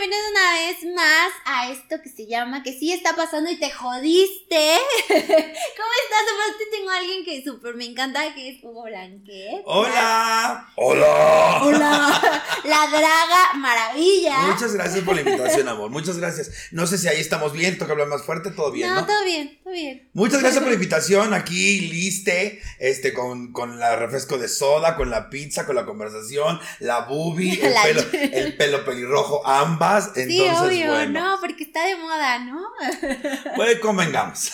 bienvenidos una vez más a esto que se llama Que sí está pasando y te jodiste. ¿Cómo estás? Aparte tengo a alguien que súper me encanta, que es Hugo Blanquet. Hola. Hola. Hola. La draga maravilla. Muchas gracias por la invitación, amor. Muchas gracias. No sé si ahí estamos bien, toca hablar más fuerte, todo bien, ¿no? No, todo bien, bien. Muchas gracias por la invitación. Aquí liste, este, con, con la refresco de soda, con la pizza, con la conversación, la boobie, el, La- pelo, el pelo pelirrojo, ambas. Entonces, sí, obvio, bueno. no, porque está de moda, ¿no? Pues convengamos.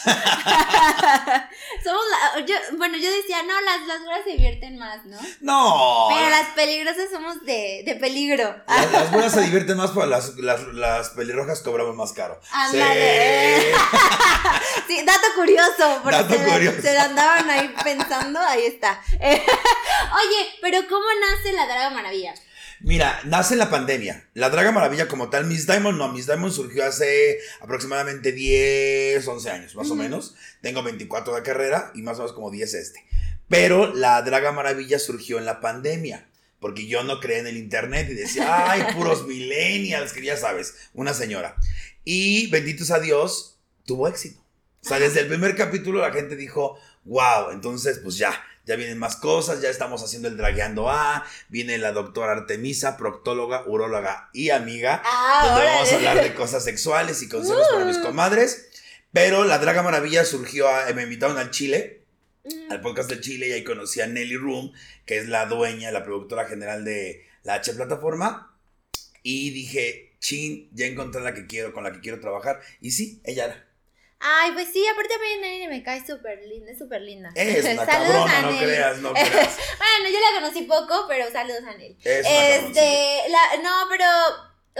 Somos la, yo, bueno, yo decía, no, las, las güeras se divierten más, ¿no? No. Pero las peligrosas somos de, de peligro. Las, las buenas se divierten más, pero las, las, las pelirrojas cobramos más caro. Ándale. Sí, dato curioso, porque Dato se, curioso. se andaban ahí pensando, ahí está. Oye, pero ¿cómo nace la Draga Maravilla? Mira, nace en la pandemia. La Draga Maravilla como tal, Miss Diamond no, Miss Diamond surgió hace aproximadamente 10, 11 años, más o Ujú. menos. Tengo 24 de carrera y más o menos como 10 este. Pero la Draga Maravilla surgió en la pandemia. Porque yo no creía en el internet y decía, ay, puros millennials, que ya sabes, una señora. Y benditos a Dios, tuvo éxito. O sea, desde el primer capítulo la gente dijo, wow, entonces pues ya, ya vienen más cosas, ya estamos haciendo el Dragueando A, viene la doctora Artemisa, proctóloga, uróloga y amiga, Ah, donde órale. vamos a hablar de cosas sexuales y consejos para mis Uh. comadres. Pero la Draga Maravilla surgió, a- me invitaron al Chile, Mm. al podcast del Chile, y ahí conocí a Nelly Room, que es la dueña, la productora general de la H Plataforma, y dije, chin, ya encontré la que quiero, con la que quiero trabajar, y sí, ella era. Ay, pues sí, aparte a mí Nelly me cae súper linda, es súper linda. Es una Saludos cabrona, a no creas, no creas. Bueno, yo la conocí poco, pero saludos a Nelly. Es. Este, la, no, pero,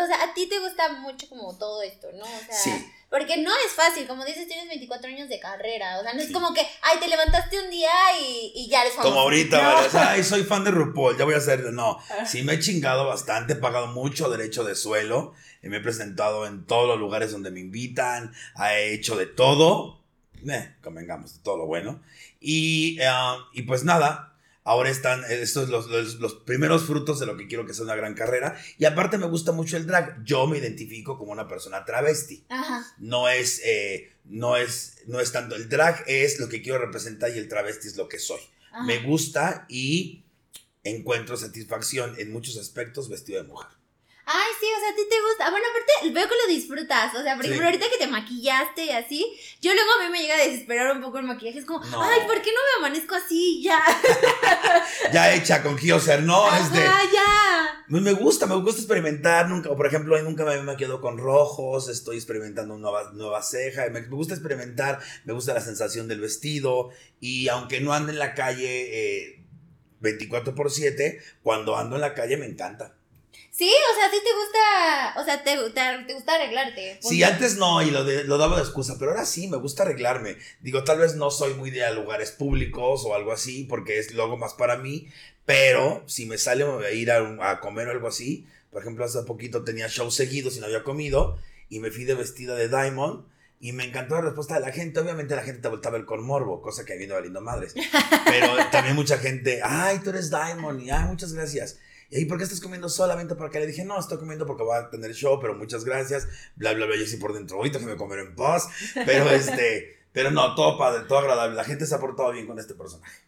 o sea, a ti te gusta mucho como todo esto, ¿no? O sea, Sí. porque no es fácil, como dices, tienes 24 años de carrera, o sea, no es como que, ay, te levantaste un día y, y ya eres famoso. Como ahorita, No. Ay, soy fan de RuPaul, ya voy a hacer. No, Ah. sí me he chingado bastante, he pagado mucho derecho de suelo. Me he presentado en todos los lugares donde me invitan. He hecho de todo. Eh, convengamos, de todo lo bueno. Y, eh, y pues nada, ahora están estos los, los, los primeros frutos de lo que quiero que sea una gran carrera. Y aparte me gusta mucho el drag. Yo me identifico como una persona travesti. Ajá. no es, eh, no es, no es tanto, el drag es lo que quiero representar y el travesti es lo que soy. ajá. Me gusta y encuentro satisfacción en muchos aspectos vestido de mujer. Ay, sí, o sea, a ti te gusta. Bueno, aparte, veo que lo disfrutas. O sea, por Sí. ahorita que te maquillaste y así, yo luego a mí me llega a desesperar un poco el maquillaje. Es como, No. ay, ¿por qué no me amanezco así? Ya. Ya hecha con Kioser, no. Ajá, ya. Me gusta, me gusta experimentar, nunca, o por ejemplo, nunca me, me quedo con rojos, estoy experimentando nueva, nueva ceja, me, me gusta experimentar, me gusta la sensación del vestido, y aunque no ande en la calle eh, 24 por 7, cuando ando en la calle me encanta. Sí, o sea, a ti te gusta, o sea, te, te, te gusta arreglarte. Sí, antes no, y lo, de- lo daba de excusa, pero ahora sí, me gusta arreglarme. Digo, tal vez no soy muy de a lugares públicos o algo así, porque es luego más para mí, pero si me sale a ir a, a comer o algo así, por ejemplo, hace poquito tenía shows seguidos y no había comido, y me fui de vestida de Diamond, y me encantó la respuesta de la gente. Obviamente la gente te voltaba a ver con morbo, cosa que viene valiendo madres. Pero también mucha gente, ay, tú eres Diamond, y ay, muchas gracias. ¿Y por qué estás comiendo solamente para que le dije, no, estoy comiendo porque voy a tener show, pero muchas gracias, bla, bla, bla, yo sí por dentro, ahorita que me comer en paz, pero este, pero no, todo padre, todo agradable, la gente se ha portado bien con este personaje.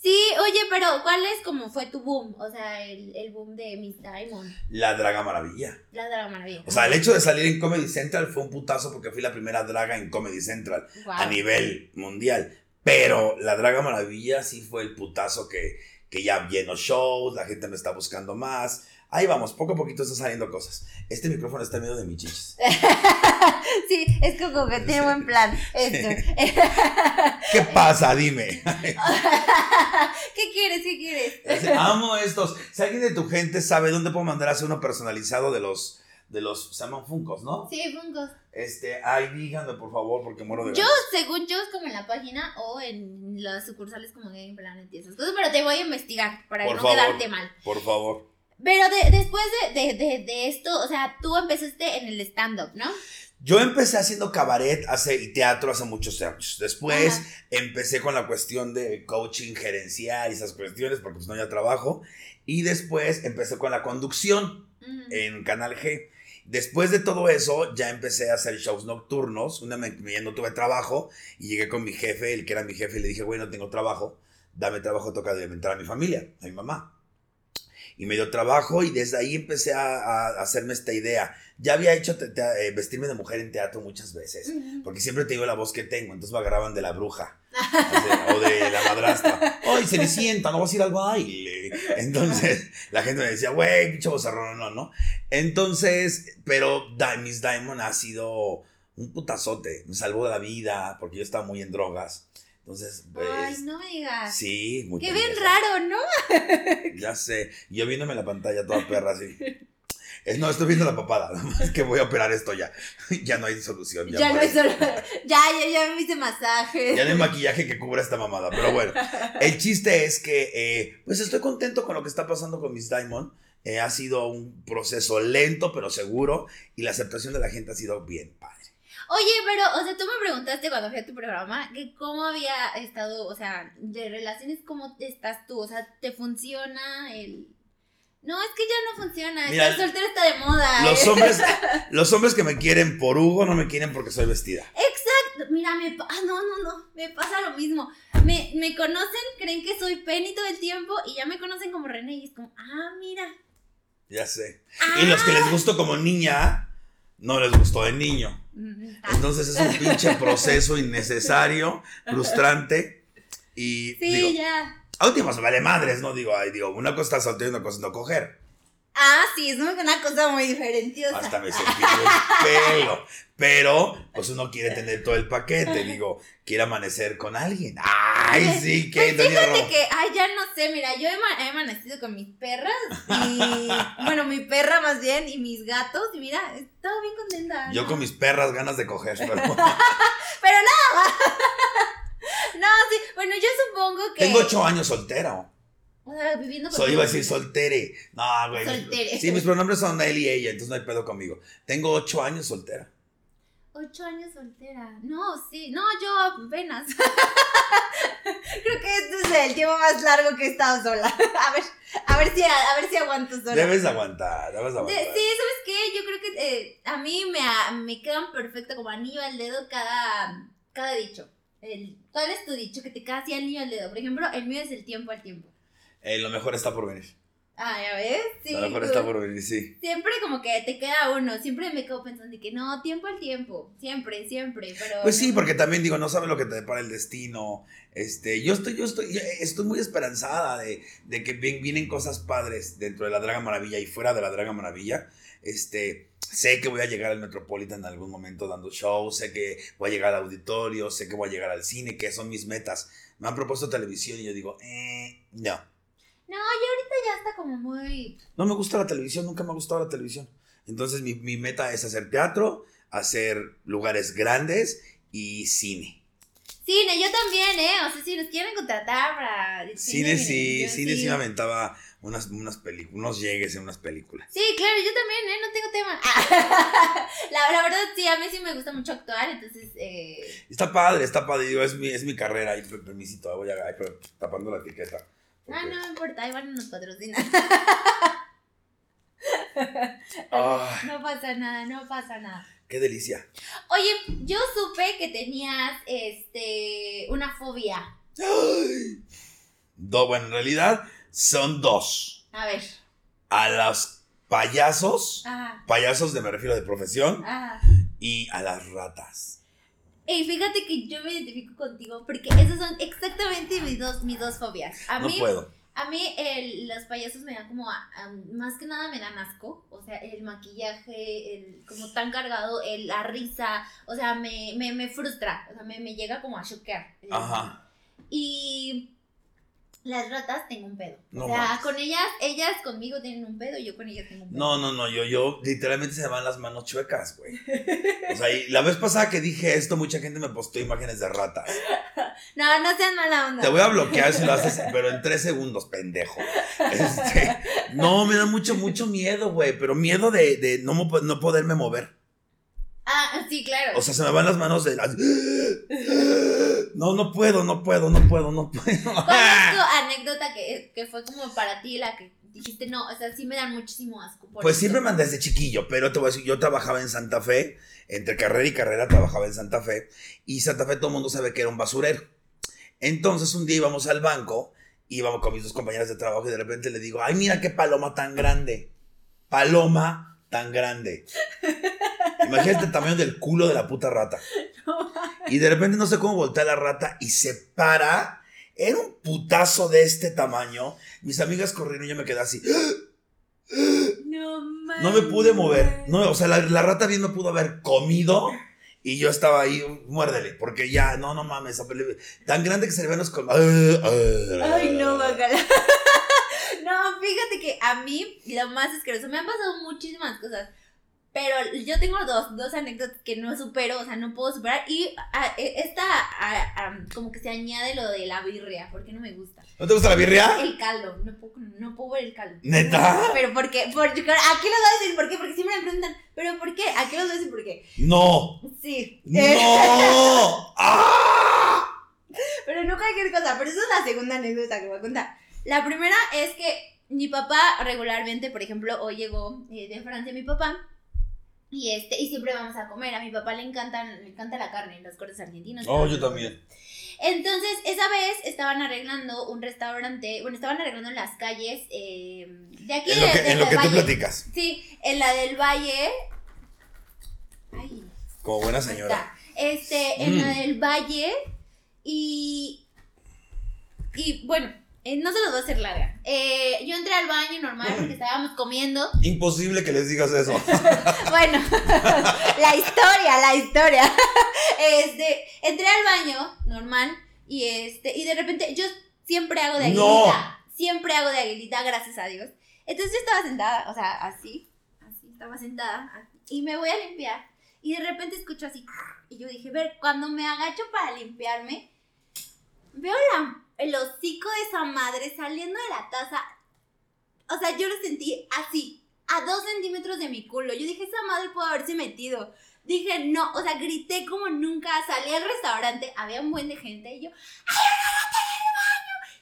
Sí, oye, pero ¿cuál es como fue tu boom? O sea, el, el boom de Miss Diamond. La Draga Maravilla. La Draga Maravilla. O sea, el hecho de salir en Comedy Central fue un putazo porque fui la primera draga en Comedy Central a nivel mundial. Pero la Draga Maravilla sí fue el putazo que, que ya lleno shows, la gente me está buscando más. Ahí vamos, poco a poquito están saliendo cosas. Este micrófono está en medio de mis chichis. sí, es como que tiene buen plan. Esto. ¿Qué pasa? Dime. ¿Qué quieres? ¿Qué quieres? Amo estos. Si alguien de tu gente sabe dónde puedo mandar a hacer uno personalizado de los, de los, se llaman Funkos, ¿no? Sí, Funkos. Este, ay, díganme por favor, porque muero de Yo, ganas. según yo, es como en la página o en las sucursales como Game Planet y esas cosas, pero te voy a investigar para Por no favor. quedarte mal. Por favor. Pero de- después de, de, de, de esto, o sea, tú empezaste en el stand-up, ¿no? Yo empecé haciendo cabaret hace, y teatro hace muchos años. Después Ajá. empecé con la cuestión de coaching gerencial y esas cuestiones, porque pues no había trabajo. Y después empecé con la conducción en Canal G. Después de todo eso, ya empecé a hacer shows nocturnos. Una vez no tuve trabajo y llegué con mi jefe, el que era mi jefe, y le dije, güey, no tengo trabajo, dame trabajo, toca alimentar a mi familia, a mi mamá. Y me dio trabajo y desde ahí empecé a, a hacerme esta idea. Ya había hecho te- te- eh, vestirme de mujer en teatro muchas veces, porque siempre te digo la voz que tengo, entonces me agarraban de la bruja así, o de la madrastra. ¡Ay, Cenicienta, no vas a ir al baile! Entonces la gente me decía, güey, pinche bozarrón, no, no. Entonces, pero Miss Diamond ha sido un putazote, me salvó de la vida porque yo estaba muy en drogas. Entonces, pues. Ay, no me digas. Sí, muy Qué bien raro, ¿no? Ya sé. Yo viéndome la pantalla toda perra así. Es, no, estoy viendo la papada. nada más que voy a operar esto ya. Ya no hay solución. Ya, no es solo. Ya, ya, ya me hice masaje. Ya no hay maquillaje que cubra esta mamada. Pero bueno, el chiste es que, eh, pues estoy contento con lo que está pasando con Miss Diamond. Eh, ha sido un proceso lento, pero seguro. Y la aceptación de la gente ha sido bien padre. Oye, pero, o sea, tú me preguntaste cuando fui a tu programa que cómo había estado, o sea, de relaciones, cómo estás tú, o sea, ¿te funciona el...? No, es que ya no funciona, Mira, estar soltera está de moda. Los ¿eh? hombres, los hombres que me quieren por Hugo no me quieren porque soy vestida. Exacto, mira, me ah, no, no, no, me pasa lo mismo. Me, me conocen, creen que soy Penny todo el tiempo y ya me conocen como René y es como, ah, mira. Ya sé. Ah. Y los que les gustó como niña, no les gustó de niño. Entonces es un pinche proceso innecesario, frustrante. Y Sí, digo, ya. a últimas vale madres, ¿no? Digo, ay, digo, una cosa es soltero y una cosa es no coger. Ah, sí, es una cosa muy diferente. o sea. Hasta me cepillo el pelo. Pero, pues uno quiere tener todo el paquete. Digo, quiere amanecer con alguien. Ay, sí, que Pues fíjate que, ay, ya no sé, mira, yo he, he amanecido con mis perras y, bueno, mi perra más bien y mis gatos y mira, estaba bien contenta. Yo con mis perras ganas de coger, pero Pero no, no, sí, bueno, yo supongo que... tengo ocho años soltero. O sea, viviendo. Soy, iba a decir soltere. No, güey. Soltere. Sí, mis pronombres son él y ella, entonces no hay pedo conmigo. Tengo ocho años soltera. Ocho años soltera. No, sí, no, yo apenas. Creo que este es el tiempo más largo que he estado sola. A ver, a ver si, a, ver si aguanto sola. Debes aguantar, debes De- aguantar. sí, ¿sabes qué? Yo creo que eh, a mí me, a- me quedan perfecto como anillo al dedo cada, cada dicho. El, ¿Cuál es tu dicho que te queda así anillo al dedo? Por ejemplo, el mío es el tiempo al tiempo. Eh, lo mejor está por venir. Ah, ¿ya ves? Sí. lo mejor está por venir, sí. Siempre como que te queda uno. Siempre me quedo pensando de que no, tiempo al tiempo. Siempre, siempre. Pero Pues sí, porque también digo, no sabes lo que te depara el destino. Este, yo estoy, yo estoy, yo estoy muy esperanzada de, de que ven- vienen cosas padres dentro de la Draga Maravilla y fuera de la Draga Maravilla. Este, sé que voy a llegar al Metropolitan en algún momento dando shows, sé que voy a llegar al auditorio, sé que voy a llegar al cine, que son mis metas. Me han propuesto televisión y yo digo, eh, no. No, y ahorita ya está como muy... No me gusta la televisión, nunca me ha gustado la televisión. Entonces mi, mi meta es hacer teatro, hacer lugares grandes y cine. Cine, yo también, ¿eh? O sea, si nos quieren contratar para... Cine, miren, sí, yo cine sí me aventaba unas, unas películas, unos llegues en unas películas. Sí, claro, yo también, ¿eh? No tengo tema. la, la verdad, sí, a mí sí me gusta mucho actuar, entonces... Eh... Está padre, está padre, digo, es mi, es mi carrera, ahí, per- permisito, voy a, tapando la etiqueta. Ah, no me importa, no nos patrocina. No pasa nada, no pasa nada. qué delicia. Oye, yo supe que tenías, este, una fobia. Ay. Do- bueno, en realidad son dos. A ver. A los payasos, payasos de me refiero de profesión, y a las ratas. Ey, fíjate que yo me identifico contigo porque esas son exactamente mis dos, mis dos fobias. A No mí, puedo. a mí el- los payasos me dan como, a- a- más que nada me dan asco. O sea, el maquillaje, el como tan cargado, el, la risa, o sea, me, me, me frustra. O sea, me, me llega como a choquear. Ajá. Y las ratas tengo un pedo. No o sea, con ellas, ellas conmigo tienen un pedo y yo con ellas tengo un pedo. No, no, no, yo, yo literalmente se me van las manos chuecas, güey. O sea, y la vez pasada que dije esto, mucha gente me postó imágenes de ratas. No, no sean mala onda. Te voy a bloquear si lo haces, pero en tres segundos, pendejo. Este, no, me da mucho, mucho miedo, güey, pero miedo de, de no, no poderme mover. Ah, sí, claro. O sea, se me van las manos de las... No, no puedo, no puedo, no puedo, no puedo. ¿Cuál es tu anécdota que, que fue como para ti la que dijiste, no, o sea, sí me dan muchísimo asco. por Pues eso"? siempre me desde chiquillo, pero te voy a decir, yo trabajaba en Santa Fe, entre carrera y carrera trabajaba en Santa Fe, y Santa Fe todo el mundo sabe que era un basurero. Entonces un día íbamos al banco, íbamos con mis dos compañeras de trabajo y de repente le digo, ay, mira qué paloma tan grande. Paloma tan grande. Imagínate el tamaño del culo de la puta rata. No, Y de repente no sé cómo voltea la rata y se para. Era un putazo de este tamaño. Mis amigas corrieron y yo me quedé así. no, No me pude mover. No, o sea, la, la rata bien me pudo haber comido. Y yo estaba ahí, muérdele, porque ya, no, no mames, tan grande que se le ven los colmillos. Ay, no, bacala. No, fíjate que a mí lo más asqueroso, me han pasado muchísimas cosas, pero yo tengo dos, dos anécdotas que no supero, o sea, no puedo superar, y a- e- esta a- a- como que se añade lo de la birria, porque no me gusta. ¿No te gusta la birria? El caldo, no puedo, no puedo ver el caldo. ¿Neta? Pero ¿por qué? Por, aquí les voy a decir por qué, porque siempre me preguntan, ¿pero por qué? Aquí les voy a decir por qué. No. Sí. No. ¡Ah! Pero no cualquier cosa, pero esa es la segunda anécdota que voy a contar. La primera es que mi papá regularmente, por ejemplo, hoy llegó eh, de Francia mi papá y este y siempre vamos a comer. A mi papá le encantan le encanta la carne, los cortes argentinos. Oh, yo también. Entonces, esa vez estaban arreglando un restaurante, bueno, estaban arreglando en las calles eh, de aquí En lo que, de- en lo que tú platicas. Sí, en la del Valle. Ay, Como buena señora. Este, en Mm. la del Valle. Y. Y bueno, eh, no se los voy a hacer larga. Eh, yo entré al baño normal porque estábamos comiendo. Imposible que les digas eso. Bueno, la historia, la historia. Este, entré al baño normal y este, y de repente yo siempre hago de aguilita. No. Siempre hago de aguilita, gracias a Dios. Entonces yo estaba sentada, o sea, así, así, estaba sentada, así, y me voy a limpiar. Y de repente escucho así, y yo dije, ver, cuando me agacho para limpiarme, veo la, el hocico de esa madre saliendo de la taza. O sea, yo lo sentí así, a dos centímetros de mi culo. Yo dije, esa madre pudo haberse metido. Dije, no, o sea, grité como nunca. Salí al restaurante, había un buen de gente y yo, ¡ay!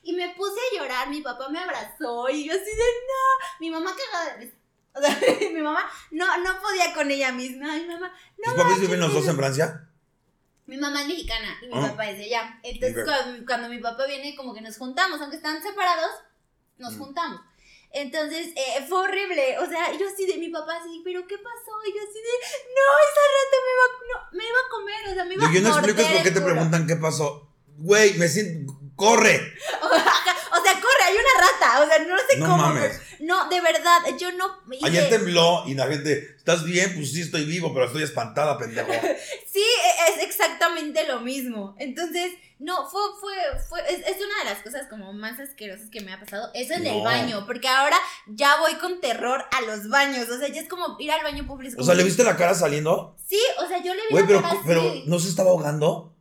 Y me puse a llorar, mi papá me abrazó y yo así de, no. Mi mamá cagada de. O sea, mi mamá no, no podía con ella misma. Ay, mamá, ¿Tus papás viven los dos en Francia? Mi mamá es mexicana y mi Ah. papá es de allá. Entonces, Ok. cuando, cuando mi papá viene, como que nos juntamos, aunque están separados, nos Mm. juntamos. Entonces, eh, fue horrible. O sea, yo así de mi papá, así, ¿pero qué pasó? Y yo así de, no, esa rata me va, no, me iba a comer, o sea, me iba Lo que yo no a explico por qué te preguntan qué pasó. Güey, me siento. ¡Corre! O sea, corre, hay una rata. O sea, no sé No cómo. mames. Pero- no, de verdad, yo no. hice- Ayer tembló y la gente. ¿Estás bien? Pues sí, estoy vivo, pero estoy espantada, pendejo. Sí, e- es exactamente lo mismo. Entonces, no, fue, fue, fue, es, es una de las cosas como más asquerosas que me ha pasado. Eso en el baño, porque ahora ya voy con terror a los baños. O sea, ya es como ir al baño público. O sea, ¿le viste la cara saliendo? Sí, o sea, yo le vi la pero, cara así. pero ¿no se estaba ahogando?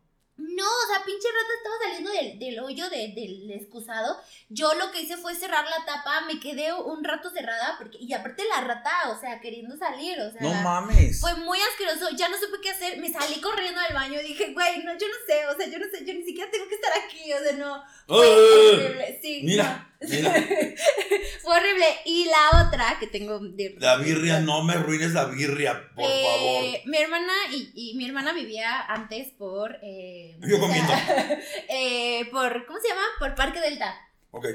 No, o sea, pinche rata estaba saliendo del, del hoyo de- del excusado. Yo lo que hice fue cerrar la tapa, me quedé un rato cerrada, porque, y aparte la rata, o sea, queriendo salir, o sea. No mames. Fue muy asqueroso, ya no supe qué hacer, me salí corriendo del baño y dije, güey, no, yo no sé, o sea, yo no sé, yo ni siquiera tengo que estar aquí, o sea, no. Fue horrible, sí. Mira, no. mira. Fue horrible. Y la otra que tengo de... La birria, no me arruines la birria, por Eh, favor. Mi hermana y, y mi hermana vivía antes por... eh, Yo eh, por, ¿cómo se llama? Por Parque Delta. Ok.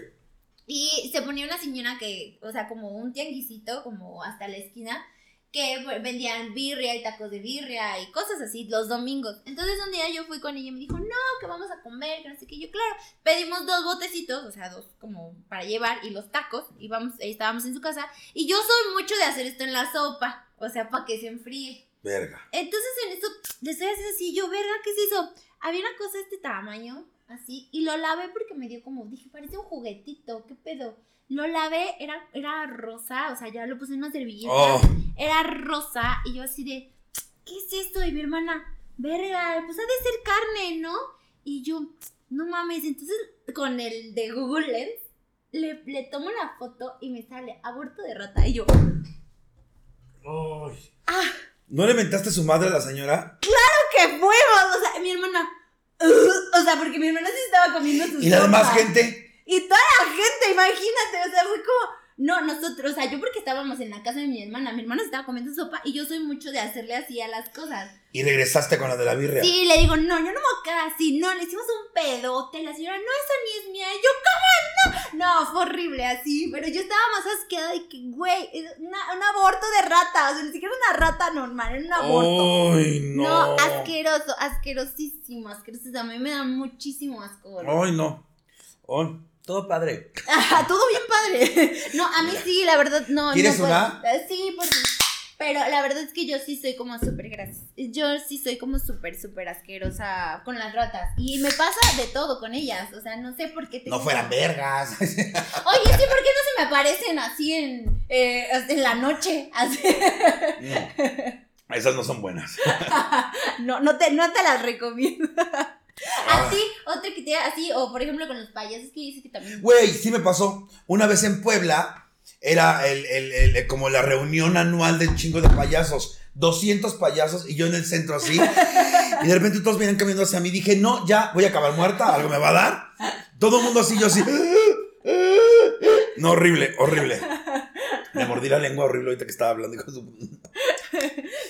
Y se ponía una señora que, o sea, como un tianguisito, como hasta la esquina, que vendían birria y tacos de birria y cosas así los domingos. Entonces un día yo fui con ella y me dijo, no, que vamos a comer, que no sé qué. Yo, claro, pedimos dos botecitos, o sea, dos como para llevar y los tacos, y vamos, estábamos en su casa. Y yo soy mucho de hacer esto en la sopa, o sea, para que se enfríe. Verga. Entonces en eso le estoy haciendo así, yo, verga, ¿qué es eso? Había una cosa de este tamaño, así, y lo lavé porque me dio como, dije, parece un juguetito, ¿qué pedo? Lo lavé, era, era rosa, o sea, ya lo puse en una servilleta, Oh, era rosa, y yo así de, ¿qué es esto? Y mi hermana, verga, pues ha de ser carne, ¿no? Y yo, no mames, entonces con el de Google Lens, le, le tomo la foto y me sale aborto de rata, y yo, Ay. ah, ¿No le mentaste a su madre a la señora? que fuimos, o sea, mi hermana, "Ugh", o sea, porque mi hermana sí estaba comiendo sus ¿Y la demás gente? Y toda la gente, imagínate, o sea, fue como, No, nosotros, o sea, yo porque estábamos en la casa de mi hermana, mi hermana estaba comiendo sopa y yo soy mucho de hacerle así a las cosas. Y regresaste con la de la birria. Sí, le digo, no, yo no me quedar así, no, le hicimos un pedote, la señora, no, esa ni es mía, y yo, ¿cómo no? No, fue horrible así, pero yo estaba más asqueada de que, güey, una- un aborto de rata, o sea, ni siquiera una rata normal, era un aborto. Ay, no. No, asqueroso, asquerosísimo, asquerosísimo. A mí me da muchísimo asco. güey. Ay, no. Ay, todo padre. Ajá, todo bien padre. No, a mí sí, la verdad, no. ¿Quieres no una? Eh, Sí, por. Pero la verdad es que yo sí soy como súper grasa. Yo sí soy como súper, súper asquerosa con las ratas. Y me pasa de todo con ellas. O sea, no sé por qué tengo... No fueran vergas. Oye, sí, ¿por qué no se me aparecen así en, eh, en la noche? Así. Mm. Esas no son buenas. No, no te, no te las recomiendo. Ah. Así, otra que te así, o por ejemplo con los payasos que dice que también. Güey, sí me pasó. Una vez en Puebla, era el, el- el- como la reunión anual del chingo de payasos. 200 payasos y yo en el centro así. Y de repente todos vienen caminando hacia mí. Dije, no, ya voy a acabar muerta, algo me va a dar. Todo el mundo así, yo así. No, horrible, horrible. Me mordí la lengua horrible ahorita que estaba hablando. de su-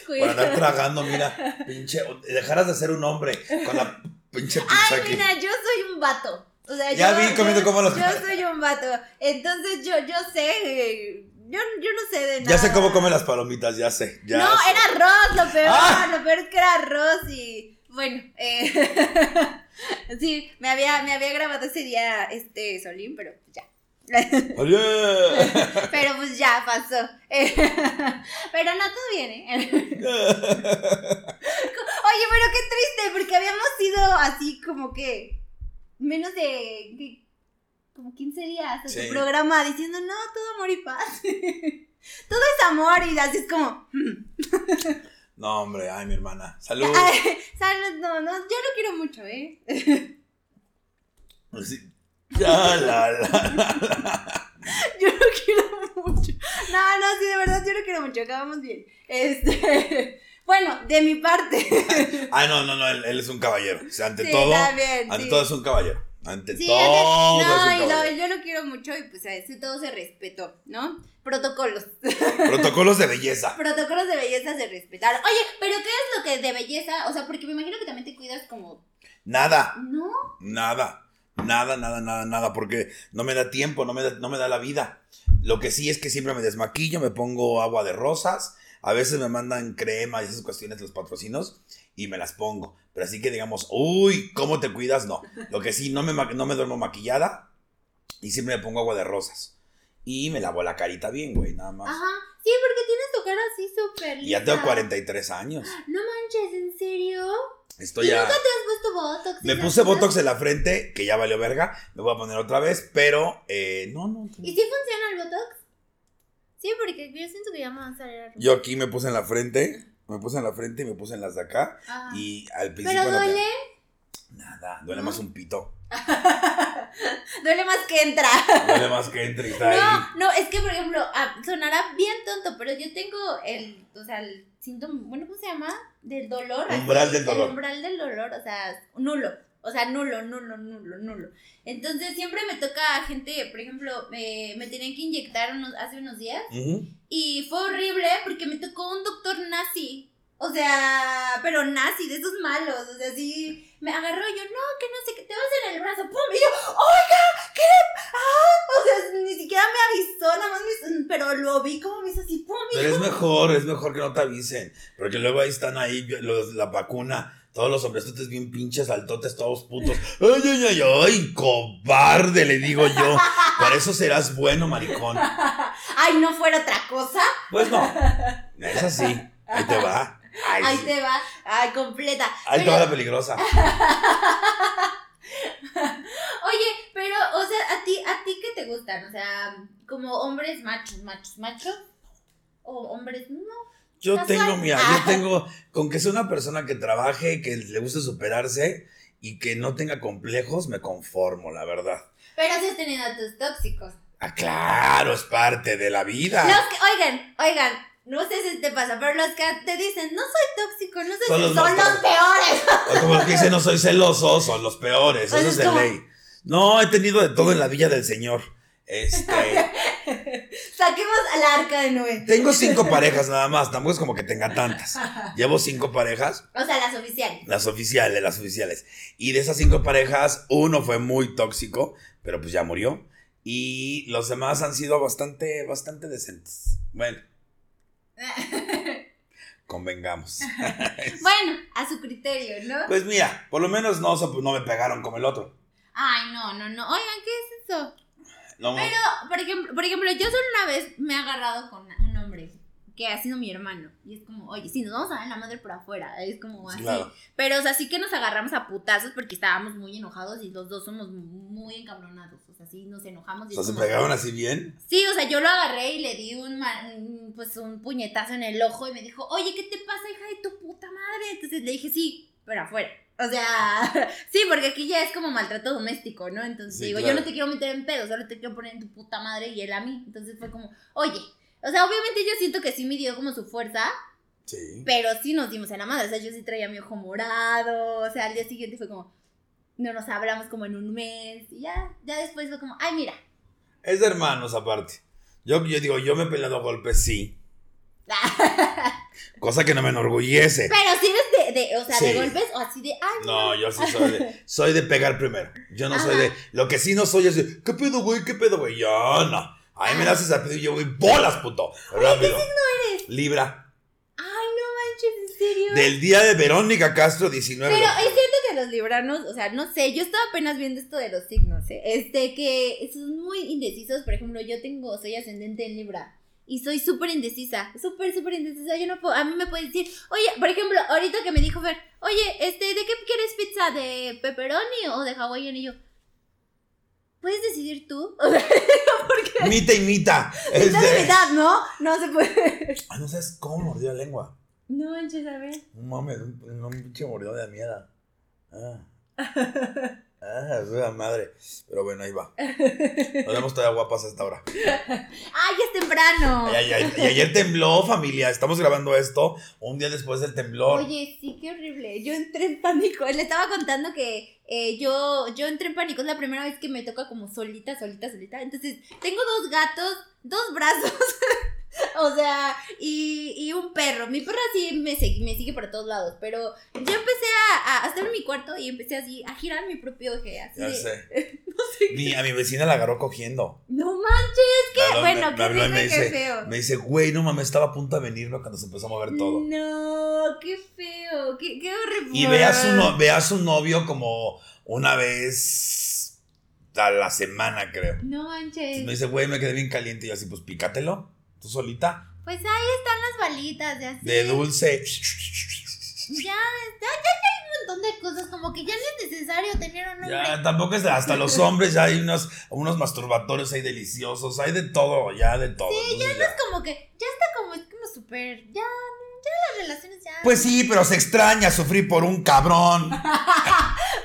Por andar tragando, mira, pinche. Dejaras de ser un hombre con la pinche Ay, aquí. mira, yo soy un vato. O sea, Ya yo, vi comiendo como los- Yo soy un vato. Entonces yo, yo sé. Yo, yo no sé de nada. Ya sé cómo come las palomitas, ya sé. Ya no, sé. era arroz, lo peor. Ah. Lo peor es que era arroz y. Bueno, eh, sí, me había, me había grabado ese día este Solín, pero ya. Oye. Pero pues ya pasó. Pero no, todo bien, ¿eh? Oye, pero qué triste, porque habíamos sido así como que menos de como 15 días a Sí. programa diciendo, no, todo amor y paz. todo es amor y así es como, No, hombre, ay, mi hermana. Salud. ay, ¿sabes? No, no, yo lo quiero mucho, ¿eh? Sí. Ya, la, la. Yo lo quiero mucho. No, no, sí, de verdad, yo lo quiero mucho, acabamos bien. Este, bueno, de mi parte. Ah, no, no, no, él, él es un caballero. O sea, ante sí, todo, ante sí. todo es un caballero. Ante Sí, todo ante- es no, un lo- yo lo quiero mucho y pues a ese todo se respetó, ¿no? Protocolos. Protocolos de belleza. Protocolos de belleza se respetaron. Oye, pero ¿qué es lo que de belleza? O sea, porque me imagino que también te cuidas como, Nada, ¿no? nada. Nada, nada, nada, nada, porque no me da tiempo, no me da, no me da la vida. Lo que sí es que siempre me desmaquillo, me pongo agua de rosas, a veces me mandan crema y esas cuestiones de los patrocinos y me las pongo. Pero así que digamos, uy, ¿cómo te cuidas? No. Lo que sí, no me, no me duermo maquillada y siempre me pongo agua de rosas. Y me lavo la carita bien, güey, nada más. Ajá. Sí, porque tienes tu cara así súper Y ya tengo lisa. 43 años. No manches, ¿en serio? Estoy ¿Y nunca te has puesto botox? Me puse cosas? botox en la frente, que ya valió verga. Me voy a poner otra vez, pero eh, no, no. ¿Y si funciona el botox? Sí, porque yo siento que ya me va a salir. Yo aquí me puse en la frente, me puse en la frente y me puse en las de acá. Ajá. Y al principio. ¿Pero duele? Nada, duele ¿No? más un pito. duele más que entra. Duele más que entre y está ahí. No, no, es que por ejemplo, ah, sonará bien tonto, pero yo tengo el, o sea, el síntoma, bueno, ¿cómo se llama? Del dolor. así, Umbral del dolor. El umbral del dolor, o sea, nulo. O sea, nulo, nulo, nulo, nulo. Entonces siempre me toca gente, por ejemplo, me, me tenían que inyectar unos, hace unos días Ujú. y fue horrible porque me tocó un doctor nazi. O sea, pero nazi, de esos malos. O sea, sí, me agarró y yo, no, que no sé, que te vas en el brazo, pum, y yo, oiga, ¿qué? Ah, o sea, ni siquiera me avisó, nada más me pero lo vi como me hizo así, pum, Pero yo, es mejor, es mejor que no te avisen. Porque luego ahí están ahí los, la vacuna. Todos los hombresotes bien pinches, altotes, todos putos. Ay, ay, ay, ay, cobarde, le digo yo. Para eso serás bueno, maricón. ay, no fuera otra cosa. Pues no. Es así. Ahí te va. Ay, Ahí sí. te va, ay, completa. Ahí te va la peligrosa. Oye, pero, o sea, ¿a ti, ¿a ti qué te gustan? O sea, como hombres machos, machos, machos. O hombres, no. Yo Casual. tengo, mira, yo tengo, con que sea una persona que trabaje, que le guste superarse y que no tenga complejos, me conformo, la verdad. Pero si has tenido a tus tóxicos. Ah, claro, es parte de la vida. Los que, oigan, oigan, no sé si te pasa, pero los que te dicen, no soy tóxico, no soy Son son, los los, más peores. O como los que dicen, no soy celoso, son los peores, Pues eso es es de como- ley. No, he tenido de todo en la villa del Señor. Este, Saquemos al arca de Noé. Tengo cinco parejas nada más, tampoco es como que tenga tantas. Llevo cinco parejas. O sea, las oficiales. Las oficiales, las oficiales. Y de esas cinco parejas, uno fue muy tóxico, pero pues ya murió. Y los demás han sido bastante, bastante decentes. Bueno. Convengamos. bueno, a su criterio, ¿no? Pues mira, por lo menos no, no me pegaron como el otro. Ay, no, no, no. Oigan, ¿qué es eso? No, Pero, por ejemplo, por ejemplo, yo solo una vez me he agarrado con que ha sido mi hermano. Y es como, oye, sí, nos vamos a dar la madre por afuera. Es como así. Pero, o sea, sí que nos agarramos a putazos porque estábamos muy enojados y los dos somos muy encabronados. O sea, sí nos enojamos. Y o sea, ¿se pegaban así bien? Sí, o sea, yo lo agarré y le di un, pues, un puñetazo en el ojo y me dijo, oye, ¿qué te pasa, hija de tu puta madre? Entonces le dije, sí, pero afuera. O sea, sí, porque aquí ya es como maltrato doméstico, ¿no? Entonces digo, yo no te quiero meter en pedo, solo te quiero poner en tu puta madre y él a mí. Entonces fue como, oye, o sea, obviamente yo siento que sí me dio como su fuerza. Sí. Pero sí nos dimos en la madre. O sea, yo sí traía mi ojo morado. O sea, al día siguiente fue como. No nos hablamos como en un mes. Y ya, ya después fue como, ay, mira. Es de hermanos aparte. Yo, yo digo, yo me he peleado a golpes, sí. Cosa que no me enorgullece. Pero si eres de, de o sea, de golpes o así de, ay, no. yo sí soy de, soy de pegar primero. Yo no soy de, lo que sí no soy es de, ¿qué pedo, güey? ¿Qué pedo, güey? Yo no. Ay, me haces a pedir y yo voy bolas, puto. Rápido. ¿Qué signo eres? Libra. Ay, no manches, ¿en serio? Del día de Verónica Castro, 19. Pero es cierto que los libranos, o sea, no sé, yo estaba apenas viendo esto de los signos, ¿eh? Este, que son muy indecisos. Por ejemplo, yo tengo, soy ascendente en Libra. Y soy súper indecisa, súper, súper indecisa. Yo no puedo, a mí me puede decir, oye, por ejemplo, ahorita que me dijo Fer, oye, este, ¿de qué quieres pizza? ¿De pepperoni o de hawaiian? Y yo, ¿Puedes decidir tú? Porque... Mita y mita. Es de... mitad, ¿no? No se puede. Ah, no sabes cómo mordió la lengua. No manches, a ver. Un mames, un, un pinche mordió de mierda. Ah. Ah, la madre. Pero bueno, ahí va. Nos vemos todavía guapas a esta hora. ¡Ay, es temprano! Y, ayer tembló, familia. Estamos grabando esto un día después del temblor. Oye, sí, qué horrible. Yo entré en pánico. Le estaba contando que eh, yo, yo entré en pánico. Es la primera vez que me toca como solita, solita, solita. Entonces, tengo dos gatos, dos brazos. o sea, y, y, un perro. Mi perro sí me, sigue, me sigue por todos lados, pero yo empecé a, a, estar en mi cuarto y empecé así a girar mi propio eje. Así ya sé. no sé a mi vecina la agarró cogiendo. No manches, que bueno, me, me, dice, feo. Me dice, güey, no mames, estaba a punto de venirlo cuando se empezó a mover todo. No, qué feo, qué, qué horrible. Y ve a, su no, ve a su novio como una vez a la semana, creo. No manches. me dice, güey, me quedé bien caliente. Y yo así, pues pícatelo. ¿Tú solita? Pues ahí están las balitas de así. De dulce. Ya, ya, ya, hay un montón de cosas, como que ya no es necesario tener un nombre. Ya, tampoco es hasta los hombres, ya hay unos, unos masturbatorios ahí deliciosos, hay de todo, ya de todo. Sí, ya no es como que, ya está como, es como súper, ya, ya las relaciones ya. Pues sí, pero se extraña sufrir por un cabrón.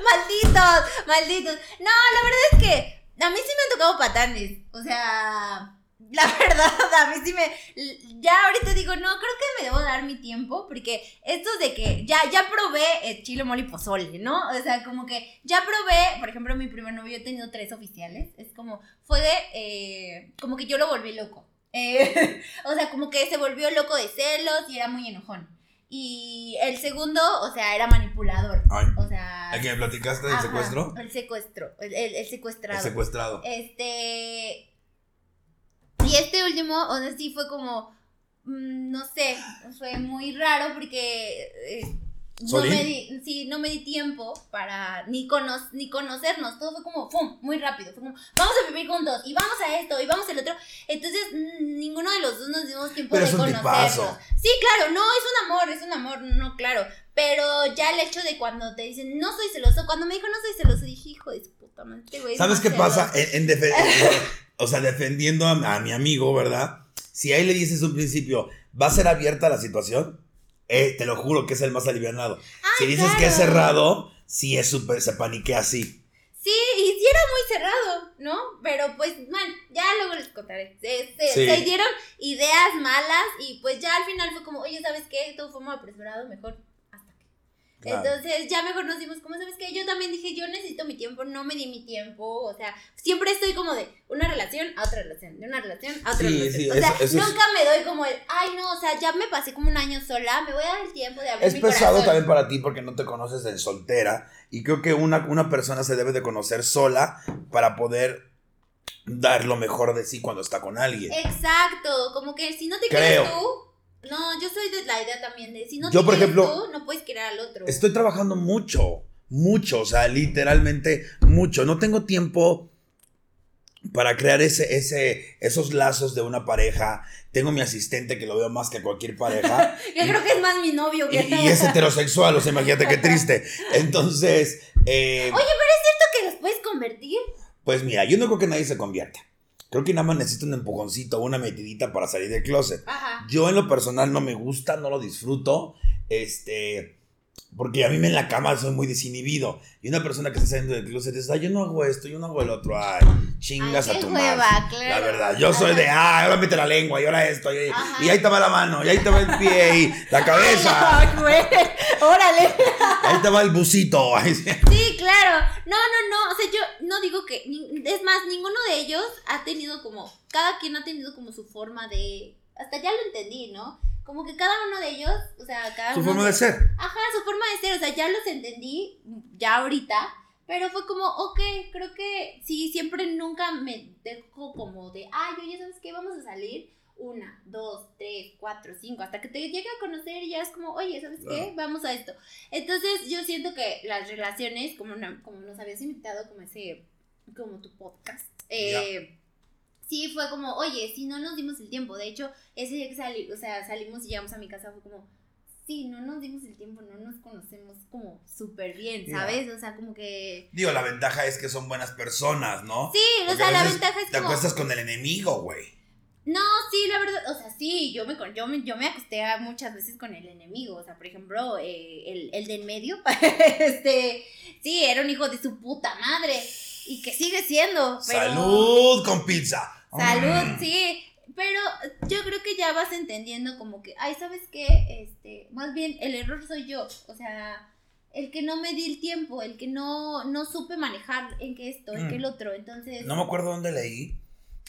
malditos, malditos. No, la verdad es que a mí sí me han tocado patanes, o sea la verdad, a mí sí me. Ya ahorita digo, no, creo que me debo dar mi tiempo, porque esto de que ya, ya probé el chile mole y pozole, ¿no? O sea, como que ya probé, por ejemplo, mi primer novio, he tenido tres oficiales. Es como, fue de. Eh, como que yo lo volví loco. Eh, o sea, como que se volvió loco de celos y era muy enojón. Y el segundo, o sea, era manipulador. o sea. ¿A quién platicaste del secuestro? El secuestro, el, el secuestrado. El secuestrado. Este y este último, o sea, sí fue como, mm, no sé, fue muy raro porque eh, no me, di, sí, no me di tiempo para ni, cono ni conocernos. Todo fue como, ¡pum! Muy rápido. Fue como, vamos a vivir juntos y vamos a esto y vamos al otro. Entonces, ninguno de los dos nos dimos tiempo de conocernos. Sí, claro, no, es un amor, es un amor, no, claro. Pero ya el hecho de cuando te dicen, no soy celoso, cuando me dijo no soy celoso, dije, hijo de puta madre, este güey. ¿Sabes qué pasa? En, en o sea, defendiendo a, mi amigo, ¿verdad? Si ahí le dices un principio, ¿va a ser abierta la situación? Eh, te lo juro que es el más alivianado. si dices que es cerrado, sí es súper, se paniquea así. Sí, y sí era muy cerrado, ¿no? Pero pues, bueno, ya luego les contaré. Se, dieron ideas malas y pues ya al final fue como, oye, ¿sabes qué? Todo fue muy apresurado, mejor. Claro. Entonces ya mejor nos dimos como, ¿sabes qué? Yo también dije, yo necesito mi tiempo, no me di mi tiempo, o sea, siempre estoy como de una relación a otra relación, de una relación a otra Sí, relación. sí, o sea, eso- eso es- nunca me doy como el, ay no, o sea, ya me pasé como un año sola, me voy a dar el tiempo de abrir Es mi pesado corazón. también para ti porque no te conoces de soltera y creo que una, una persona se debe de conocer sola para poder dar lo mejor de sí cuando está con alguien. Exacto, como que si no te Creo. quieres tú, no, yo soy de la idea también de si no Yo, te por ejemplo, tú, no puedes querer al otro. Estoy trabajando mucho, mucho, o sea, literalmente mucho. No tengo tiempo para crear ese, ese, esos lazos de una pareja. Tengo mi asistente que lo veo más que cualquier pareja. Yo creo que es más mi novio y, que y es heterosexual, o sea, imagínate qué triste. Entonces, eh, Oye, pero es cierto que los puedes convertir. pues mira, yo no creo que nadie se convierta. Creo que nada más necesito un empujoncito, una metidita para salir del closet. Ajá. Yo en lo personal no me gusta, no lo disfruto. Este. Porque a mí me en la cama soy muy desinhibido. Y una persona que está saliendo del closet dice, ay, yo no hago esto, yo no hago el otro. Ay, chingas Ay, a tu madre. claro. La verdad, yo soy de, ah, ahora mete la lengua y ahora esto. Y, ahí te va la mano, y ahí te va el pie, y la cabeza. Ay, güey. Órale. Ahí te va el busito. Ay, sí. Claro. No, no, no. O sea, yo no digo que. Es más, ninguno de ellos ha tenido como. Cada quien ha tenido como su forma de. Hasta ya lo entendí, ¿no? Como que cada uno de ellos, o sea, cada Su uno. forma de ser. Ajá, su forma de ser. O sea, ya los entendí ya ahorita. Pero fue como, ok, creo que sí, siempre nunca me dejo como de, ay, oye, ¿sabes qué? Vamos a salir una, dos, tres, cuatro, cinco, hasta que te llegue a conocer y ya es como, oye, ¿sabes qué? Vamos a esto. Entonces yo siento que las relaciones, como, como nos habías invitado, como ese, como tu podcast, eh, sí fue como, oye, si no nos dimos el tiempo, de hecho, ese día que salí, o sea, salimos y llegamos a mi casa fue como, sí, no nos dimos el tiempo, no nos conocemos como súper bien. ¿sabes? O sea, como que... Digo, la ventaja es que son buenas personas, ¿no? Sí, o sea, la ventaja es Te como... acuestas con el enemigo, güey. No, sí, la verdad, o sea, sí, yo me, con- yo me, yo me acosté muchas veces con el enemigo, o sea, por ejemplo, eh, el, el de en medio, este, sí, era un hijo de su puta madre, y que sigue siendo, pero... Salud con pizza. Salud, Mm. sí, pero yo creo que ya vas entendiendo como que, ay, ¿sabes qué? Este, más bien, el error soy yo, o sea, el que no me di el tiempo, el que no, no supe manejar en que esto, en que Mm. el otro, entonces... No me acuerdo dónde leí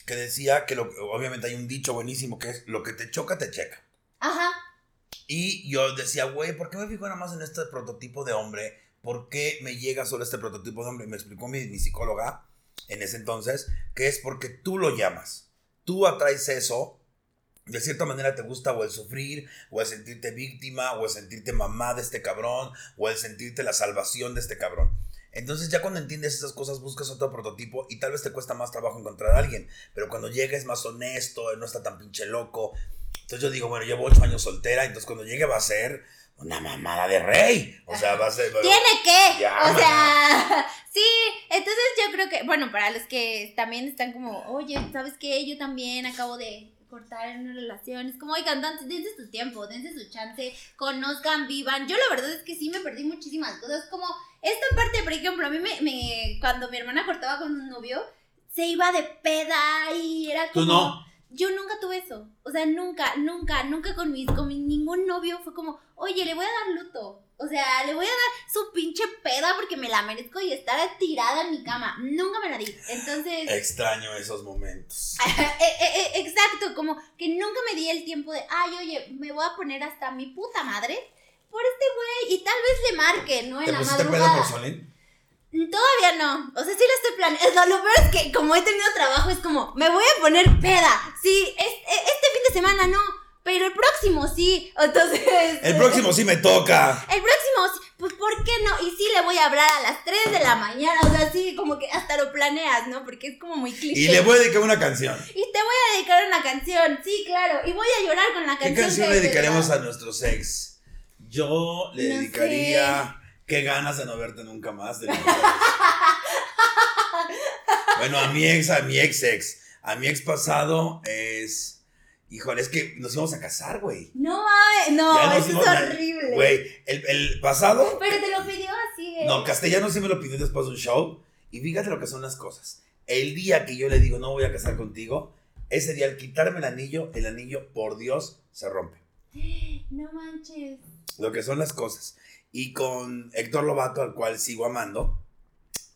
que decía que lo, obviamente hay un dicho buenísimo que es lo que te choca, te checa. Ajá, Y yo decía, güey, ¿por qué me fijo nada más en este prototipo de hombre? ¿Por qué me llega solo este prototipo de hombre? Me explicó mi, mi psicóloga en ese entonces que es porque tú lo llamas. Tú atraes eso. De cierta manera te gusta o el sufrir, o el sentirte víctima, o el sentirte mamá de este cabrón, o el sentirte la salvación de este cabrón. Entonces ya cuando entiendes esas cosas buscas otro prototipo y tal vez te cuesta más trabajo encontrar a alguien, pero cuando llega es más honesto, no está tan pinche loco. Entonces yo digo, bueno, llevo ocho años soltera, entonces cuando llegue va a ser una mamada de rey. O sea, va a ser... tiene que, Ya, o sea, sí, entonces yo creo que, bueno, para los que también están como, oye, ¿sabes qué? Yo también acabo de cortar en una relación, es como, oigan, dense su tiempo, dense su chance, conozcan, vivan. Yo la verdad es que sí me perdí muchísimas cosas, como esta parte, por ejemplo, a mí me, me cuando mi hermana cortaba con un novio, se iba de peda y era como... Tú no. Yo nunca tuve eso. O sea, nunca, nunca, nunca con mis, con mi- ningún novio fue como, oye, le voy a dar luto. O sea, le voy a dar su pinche peda porque me la merezco y estar tirada en mi cama. Nunca me la di. Entonces, Extraño esos momentos. eh, eh, eh, exacto, como que nunca me di el tiempo de, ay, oye, me voy a poner hasta mi puta madre por este güey y tal vez le marque, ¿no? En ¿Te la pusiste pedo madrugada. por Solín? Todavía no. O sea, sí lo estoy planeando. Lo peor es que como he tenido trabajo es como, me voy a poner peda. Sí, es- e- este fin de semana no. Pero el próximo sí. Entonces. El próximo sí me toca. El próximo sí. Pues, ¿por qué no? Y sí le voy a hablar a las 3 de la mañana. O sea, sí, como que hasta lo planeas, ¿no? Porque es como muy cliché. Y le voy a dedicar una canción. Y te voy a dedicar una canción. Sí, claro. Y voy a llorar con la ¿Qué canción. canción que le dedicaremos a nuestros ex? Yo le No dedicaría Qué ganas de no verte nunca más. de bueno, a mi ex, a mi ex ex. A mi ex pasado es. Híjole, es que nos íbamos a casar, güey. No mames. No, eso es horrible. Güey, el, el pasado. Pero te lo pidió así, ¿eh? No, Castellano sí me lo pidió después de un show. Y fíjate lo que son las cosas. El día que yo le digo no voy a casar contigo, ese día al quitarme el anillo, el anillo, por Dios, se rompe. No manches. Lo que son las cosas. y con Héctor Lobato, al cual sigo amando.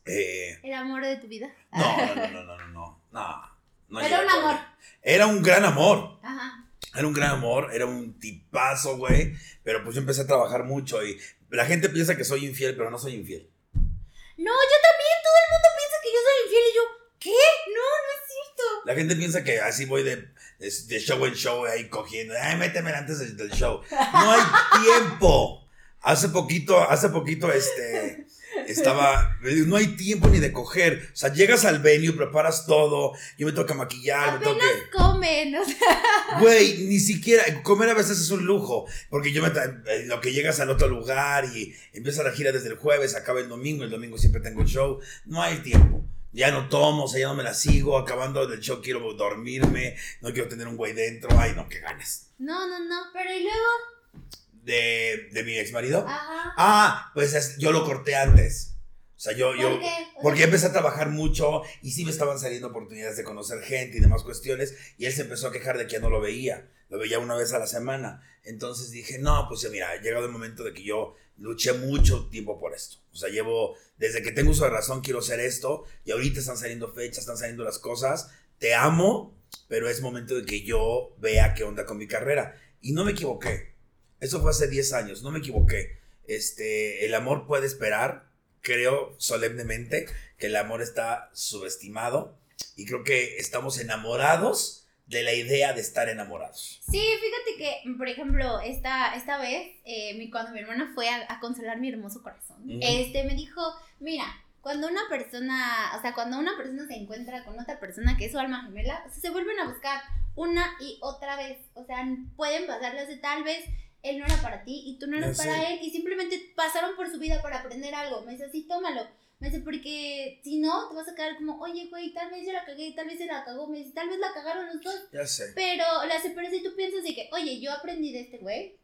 Eh, ¿El amor de tu vida? no, no, no, no, no, no, no. No Era llega un amor. Era un gran amor. Ajá. Era un gran amor, era un tipazo, güey. Pero pues yo empecé a trabajar mucho y la gente piensa que soy infiel, pero no soy infiel. No, yo también, todo el mundo piensa que yo soy infiel y yo, ¿qué? No, no es cierto. La gente piensa que así voy de, de, de show en show ahí cogiendo. Ay, méteme antes del, del show. No hay tiempo. Hace poquito, hace poquito, este, estaba, no hay tiempo ni de coger. O sea, llegas al venue, preparas todo, yo me toca maquillar, me toca... Apenas comen, o sea. Güey, ni siquiera, comer a veces es un lujo, porque yo me, en lo que llegas al otro lugar y empieza la gira desde el jueves, acaba el domingo, el domingo siempre tengo el show, no hay tiempo. Ya no tomo, o sea, ya no me la sigo, acabando del show quiero dormirme, no quiero tener un güey dentro, ay no, qué ganas. No, no, no, pero y luego. De, de mi ex marido. Ajá. Ah, pues es- yo lo corté antes. O sea, yo, yo, porque empecé a trabajar mucho y sí me estaban saliendo oportunidades de conocer gente y demás cuestiones. Y él se empezó a quejar de que ya no lo veía. Lo veía una vez a la semana. Entonces dije, no, pues ya mira, ha llegado el momento de que yo luché mucho tiempo por esto. O sea, llevo, desde que tengo uso de razón, quiero hacer esto. Y ahorita están saliendo fechas, están saliendo las cosas. Te amo, pero es momento de que yo vea qué onda con mi carrera. Y no me equivoqué. Eso fue hace 10 años, no me equivoqué. Este, el amor puede esperar. Creo solemnemente que el amor está subestimado y creo que estamos enamorados de la idea de estar enamorados. Sí, fíjate que, por ejemplo, esta, esta vez, eh, mi, cuando mi hermana fue a, a consolar mi hermoso corazón, este me dijo, mira, cuando una persona, o sea, cuando una persona se encuentra con otra persona que es su alma gemela, o sea, se vuelven a buscar una y otra vez. O sea, pueden pasarle de tal vez él no era para ti y tú no eras Ya para sé. él y simplemente pasaron por su vida para aprender algo. Me dice, sí, tómalo. Me dice, porque si no, te vas a quedar como, oye, güey, tal vez yo la cagué, tal vez se la cagó. Me dice, tal vez la cagaron los dos. Ya sé. Pero, la pero si tú piensas de que, oye, yo aprendí de este güey,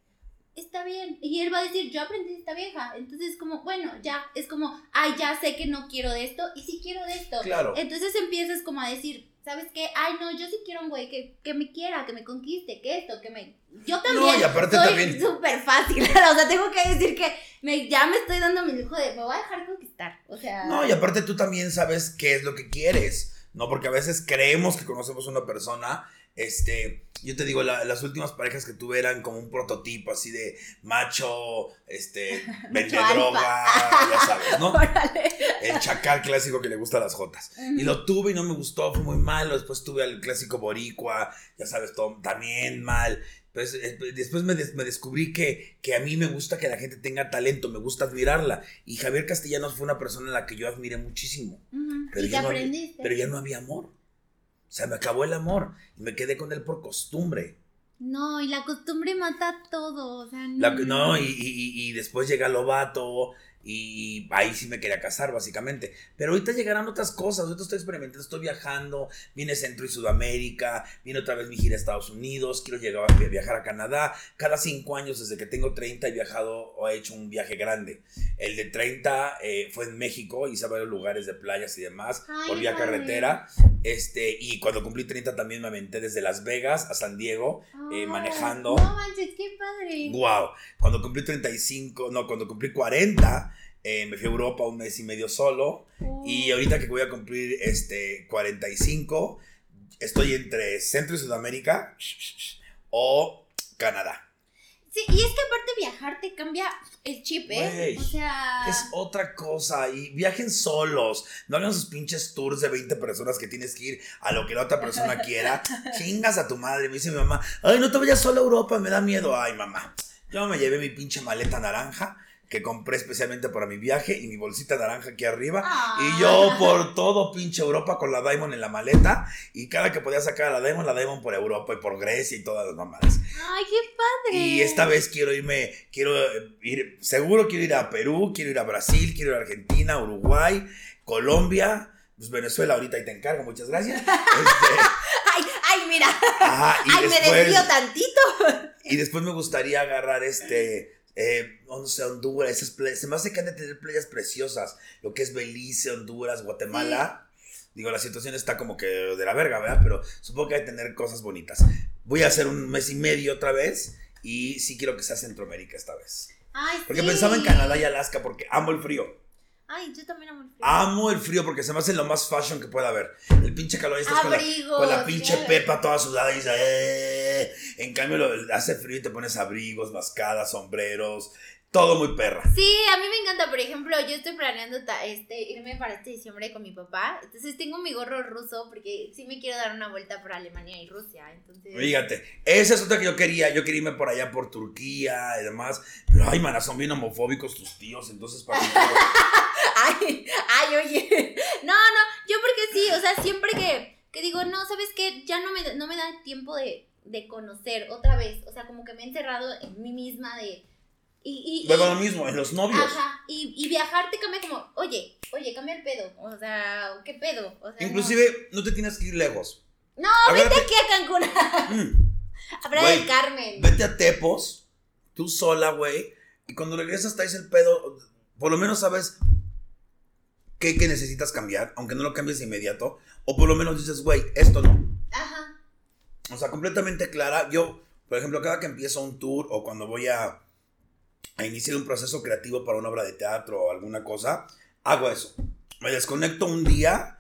está bien. Y él va a decir, yo aprendí de esta vieja. Entonces, como, bueno, ya, es como, ay, ya sé que no quiero de esto y sí quiero de esto. Claro. Entonces empiezas como a decir, ¿sabes qué? Ay, no, yo sí quiero un güey que, que me quiera, que me conquiste, que esto, que me... Yo también No, y aparte soy también- súper fácil, o sea, tengo que decir que me, ya me estoy dando mi lujo de, me voy a dejar conquistar, o sea... No, y aparte tú también sabes qué es lo que quieres, ¿no? Porque a veces creemos que conocemos a una persona, este, yo te digo, la- las últimas parejas que tuve eran como un prototipo así de macho, este, vende droga, ya sabes, ¿no? Órale. El chacal clásico que le gusta a las jotas. Y lo tuve y no me gustó, fue muy malo. Después tuve al clásico boricua, ya sabes, todo, también mal. Pues, eh, después me, des- me descubrí que, que a mí me gusta que la gente tenga talento, me gusta admirarla. Y Javier Castellanos fue una persona en la que yo admiré muchísimo. Pero y te ya había- aprendiste. Pero ya no había amor. O sea, me acabó el amor y me quedé con él por costumbre. No, y la costumbre mata todo, o sea, no. La- no, y, y- y- después llega Lobato y ahí sí me quería casar, básicamente. Pero ahorita llegarán otras cosas, ahorita estoy experimentando, estoy viajando, viene Centro y Sudamérica, viene otra vez mi gira a Estados Unidos, quiero llegar a vi- viajar a Canadá. Cada cinco años, desde que tengo 30, he viajado o he hecho un viaje grande. El de 30 eh, fue en México, hice varios lugares de playas y demás, Ay, vía padre. carretera. Este, y cuando cumplí 30 también me aventé desde Las Vegas a San Diego, eh, Ay, manejando. No manches, qué padre. Wow, cuando cumplí 35, no, cuando cumplí 40, eh, me fui a Europa un mes y medio solo. Y ahorita que voy a cumplir este 45, estoy entre Centro y Sudamérica o Canadá. Sí, y es que aparte viajar te cambia el chip, ¿eh? O sea. Es otra cosa y viajen solos. No hagan sus pinches tours de 20 personas que tienes que ir a lo que la otra persona quiera. Chingas a tu madre. Me dice mi mamá, ay, no te vayas solo a Europa, me da miedo. Ay, mamá. Yo me llevé mi pinche maleta naranja que compré especialmente para mi viaje y mi bolsita naranja aquí arriba. Ah. Y yo por todo pinche Europa con la Diamond en la maleta. Y cada que podía sacar a la Diamond, la Diamond por Europa y por Grecia y todas las mamadas. Ay, qué padre. Y esta vez quiero irme, quiero eh, ir, seguro quiero ir a Perú, quiero ir a Brasil, quiero ir a Argentina, Uruguay, Colombia, pues Venezuela ahorita ahí te encargo, muchas gracias. Este, Ay, ay, mira. ajá, y, ay, me desvío tantito. y después me gustaría agarrar este, eh, no sé, Honduras, esas playas, se me hace que han de tener playas preciosas, lo que es Belice, Honduras, Guatemala. Digo, la situación está como que de la verga, ¿verdad? Pero supongo que hay que tener cosas bonitas. Voy a hacer un mes y medio otra vez y sí quiero que sea Centroamérica esta vez. Ay, Porque sí. pensaba en Canadá y Alaska porque amo el frío. Ay, yo también amo el frío. Amo el frío porque se me hace lo más fashion que pueda haber. El pinche calor estás con la, Abrigos, con la pinche claro. pepa toda sudada y dices, "Eh". En cambio, lo- hace frío y te pones abrigos, mascadas, sombreros, todo muy perra. Sí, a mí me encanta, por ejemplo, yo estoy planeando este, irme para este diciembre con mi papá, entonces tengo mi gorro ruso porque sí me quiero dar una vuelta por Alemania y Rusia, entonces... Fíjate, esa es otra que yo quería. Yo quería irme por allá por Turquía y demás. Pero ay, mana, son bien homofóbicos tus tíos. Entonces, para? Ay, ay, oye. No, no, yo porque sí, o sea, siempre que, que digo, no, ¿sabes qué? Ya no me, no me da tiempo de, de conocer otra vez, o sea, como que me he encerrado en mí misma de... Y, y, y- Luego lo mismo, en los novios. Ajá, y, y viajar te cambia como, oye, oye, cambia el pedo, o sea, ¿qué pedo? O sea, Inclusive, no te tienes que ir lejos. No, vete aquí a Cancún, Mm. a Playa Güey, del Carmen. Vete a Tepos, tú sola, güey. Y cuando regresas traes el pedo. Por lo menos sabes qué, qué necesitas cambiar, aunque no lo cambies de inmediato. O por lo menos dices, güey, esto no. Ajá. O sea, completamente clara. Yo, por ejemplo, cada que empiezo un tour o cuando voy a, a iniciar un proceso creativo para una obra de teatro o alguna cosa, hago eso. Me desconecto un día,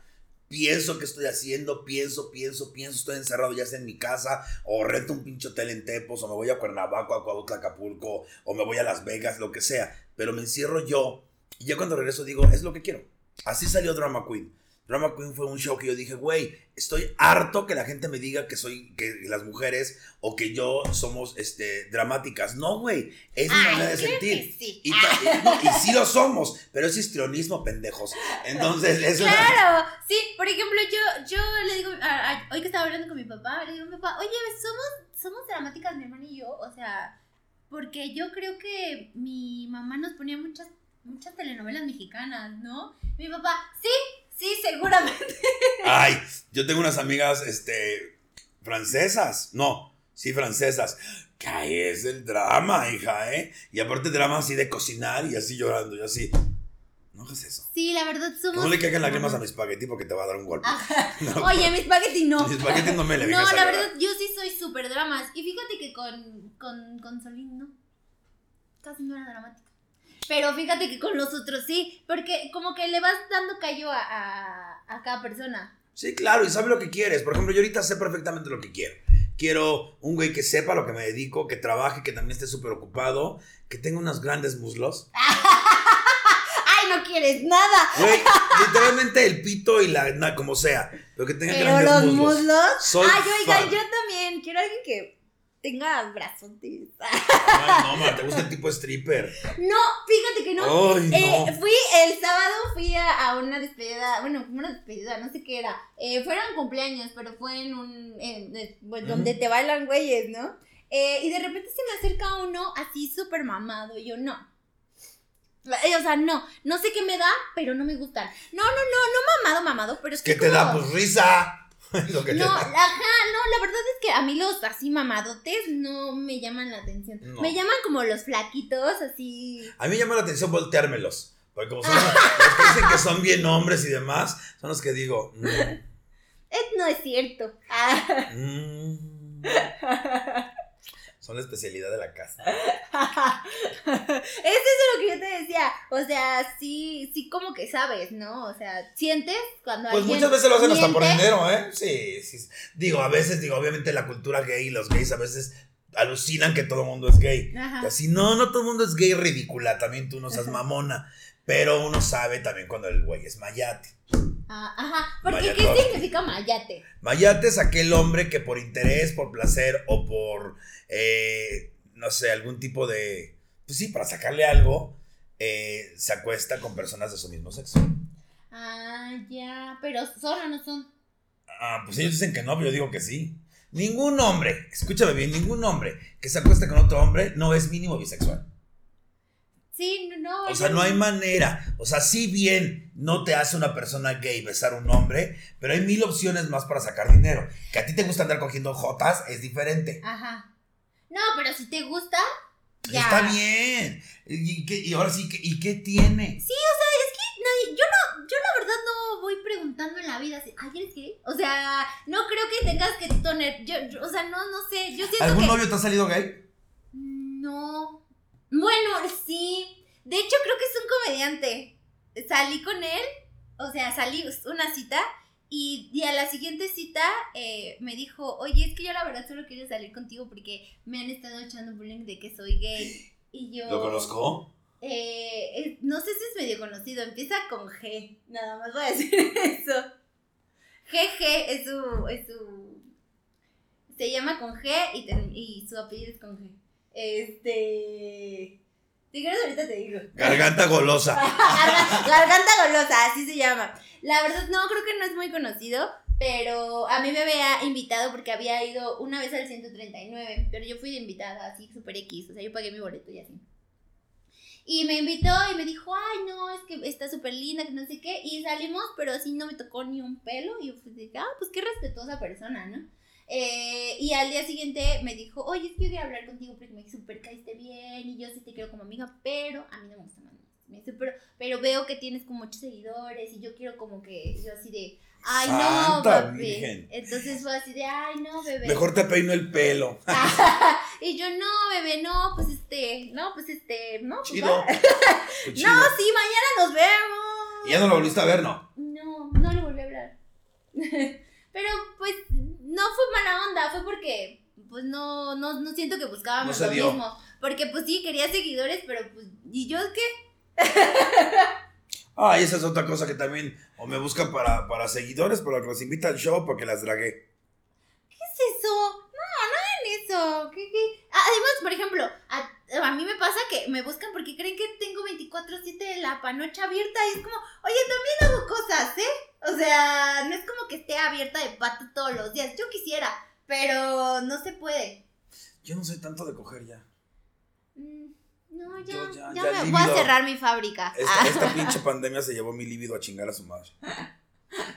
pienso qué estoy haciendo, pienso, pienso, pienso, estoy encerrado ya sea en mi casa o rento un pinche hotel en Tepos o me voy a Cuernavaca, a Cuautla, Acapulco o me voy a Las Vegas, lo que sea. Pero me encierro yo y ya cuando regreso digo, es lo que quiero. Así salió Drama Queen. Drama Queen fue un show que yo dije, güey, estoy harto que la gente me diga que soy, que las mujeres o que yo somos este, dramáticas. No, güey, es mi manera de sentir. sí. Y, no, y sí lo somos, pero es histrionismo, pendejos. Entonces, eso es- Claro, sí, por ejemplo, yo, yo le digo, a- a- hoy que estaba hablando con mi papá, le digo a mi papá, oye, somos, somos dramáticas mi hermana y yo, o sea, porque yo creo que mi mamá nos ponía muchas, muchas telenovelas mexicanas, ¿no? Mi papá, sí, sí, seguramente. Ay, yo tengo unas amigas, este, francesas. No, sí, francesas. Que ahí es el drama, hija, ¿eh? Y aparte drama así de cocinar y así llorando y así. No hagas eso. Sí, la verdad somos... No le caigan lágrimas a mi espagueti porque te va a dar un golpe. No, Oye, mi espagueti no. mi espagueti no me le No, la verdad, yo sí soy súper dramas. Y fíjate que con, con, con Solín no. Casi no era dramática. Pero fíjate que con los otros sí. Porque como que le vas dando callo a, a, a cada persona. Sí, claro, y sabe lo que quieres. Por ejemplo, yo ahorita sé perfectamente lo que quiero. Quiero un güey que sepa lo que me dedico, que trabaje, que también esté súper ocupado, que tenga unos grandes muslos. ¡Ay, no quieres nada! Güey, literalmente el pito y la, na- como sea, pero que tenga Pero grandes los muslos. muslos. Soy Ay, oigan, fan. yo también. Quiero alguien que tenga brazotes. Ay, no, man, te gusta el tipo stripper. No, fíjate que no. Ay, Eh, no. fui el sábado, fui a, a una despedida, bueno, una despedida, no sé qué era. Eh, fueron cumpleaños, pero fue en un, en- de- pues, donde te bailan güeyes, ¿no? Eh, y de repente se me acerca uno así súper mamado, y yo no. O sea, no, no sé qué me da, pero no me gustan. No, no, no, no mamado, mamado, pero es que ¿Qué te da? Pues risa. Lo que no, da. ajá, no, la verdad es que a mí los así mamadotes no me llaman la atención. No. Me llaman como los flaquitos, así. A mí me llama la atención volteármelos. Porque como son los que dicen que son bien hombres y demás, son los que digo. mm, Eh, no es cierto. Mm, son la especialidad de la casa. Eso es lo que yo te decía. O sea, sí, sí como que sabes, ¿no? O sea, sientes cuando Pues alguien muchas veces lo hacen hasta por miente? dinero, ¿eh? Sí, sí. Digo, a veces, digo, obviamente la cultura gay y los gays a veces alucinan que todo el mundo es gay. Ajá. Y así, no, no todo el mundo es gay ridícula, también tú no seas mamona. Pero uno sabe también cuando el güey es mayate. Ah, ajá. Porque. ¿qué significa mayate? Mayate es aquel hombre que por interés, por placer o por, eh, no sé, algún tipo de, pues sí, para sacarle algo, eh, se acuesta con personas de su mismo sexo. Ah, ya. Pero son o no son. Ah, pues ellos dicen que no, pero yo digo que sí. Ningún hombre, escúchame bien, ningún hombre que se acueste con otro hombre no es mínimo bisexual. Sí, no. O sea, no hay manera. O sea, si bien no te hace una persona gay besar a un hombre, pero hay mil opciones más para sacar dinero. Que a ti te gusta andar cogiendo jotas es diferente. Ajá. No, pero si te gusta, ya. Está bien. ¿Y, qué- y ahora sí, ¿qué- ¿y qué tiene? Sí, o sea, es que nadie, yo no, yo la verdad no voy preguntando en la vida así, ¿ay, eres gay? O sea, no creo que tengas que tener, yo, yo- o sea, no, no sé, yo siento ¿Algún que... novio te ha salido gay? No, Bueno, sí. De hecho, creo que es un comediante. Salí con él, o sea, salí una cita y, y a la siguiente cita eh, me dijo, oye, es que yo la verdad solo quiero salir contigo porque me han estado echando bullying de que soy gay. Y yo... ¿Lo conozco? Eh, eh, no sé si es medio conocido, empieza con G, nada más voy a decir eso. GG es su, es su... Se llama con G y su apellido es con G. Este... Quieres ahorita te digo. Garganta golosa. Garga- Garganta golosa, así se llama. La verdad, no, creo que no es muy conocido, pero a mí me había invitado porque había ido una vez al 139, pero yo fui de invitada, así super X, o sea, yo pagué mi boleto y así. Y me invitó y me dijo, ay, no, es que está súper linda, que no sé qué, y salimos, pero así no me tocó ni un pelo, y yo pues ah, pues qué respetuosa persona, ¿no? Eh, y al día siguiente me dijo, oye, es que yo quería hablar contigo porque me super caíste bien y yo sí te quiero como amiga, pero a mí no me gusta más. Me dice, pero, pero veo que tienes como muchos seguidores y yo quiero como que yo así de, ay no, papi. Entonces fue así de, ay no, bebé. Mejor te peino el pelo. y yo, no, bebé, no, pues este, no, pues este, no. pues, Chido. va". Pues chido. No, sí, mañana nos vemos. Y ya no lo volviste a ver, ¿no? No, no le volví a hablar. Pero pues no fue mala onda, fue porque pues no, no, no siento que buscábamos No lo dio. mismo. Porque pues sí, quería seguidores, pero pues, ¿y yo qué? Ah, y esa es otra cosa que también o me buscan para, para seguidores, para que los invita al show porque las dragué. ¿Qué es eso? No, no hagan eso. ¿Qué, qué? Además, por ejemplo, a, a mí me pasa que me buscan porque creen que tengo 24-7 la panocha abierta y es como, oye, también hago cosas, ¿eh? O sea, no es como que esté abierta de pato todos los días. Yo quisiera, pero no se puede. Yo no soy tanto de coger ya. Mm, No, ya, Yo ya- ya, ya me voy a cerrar mi fábrica. Esta, Ah. esta pinche pandemia se llevó mi líbido a chingar a su madre.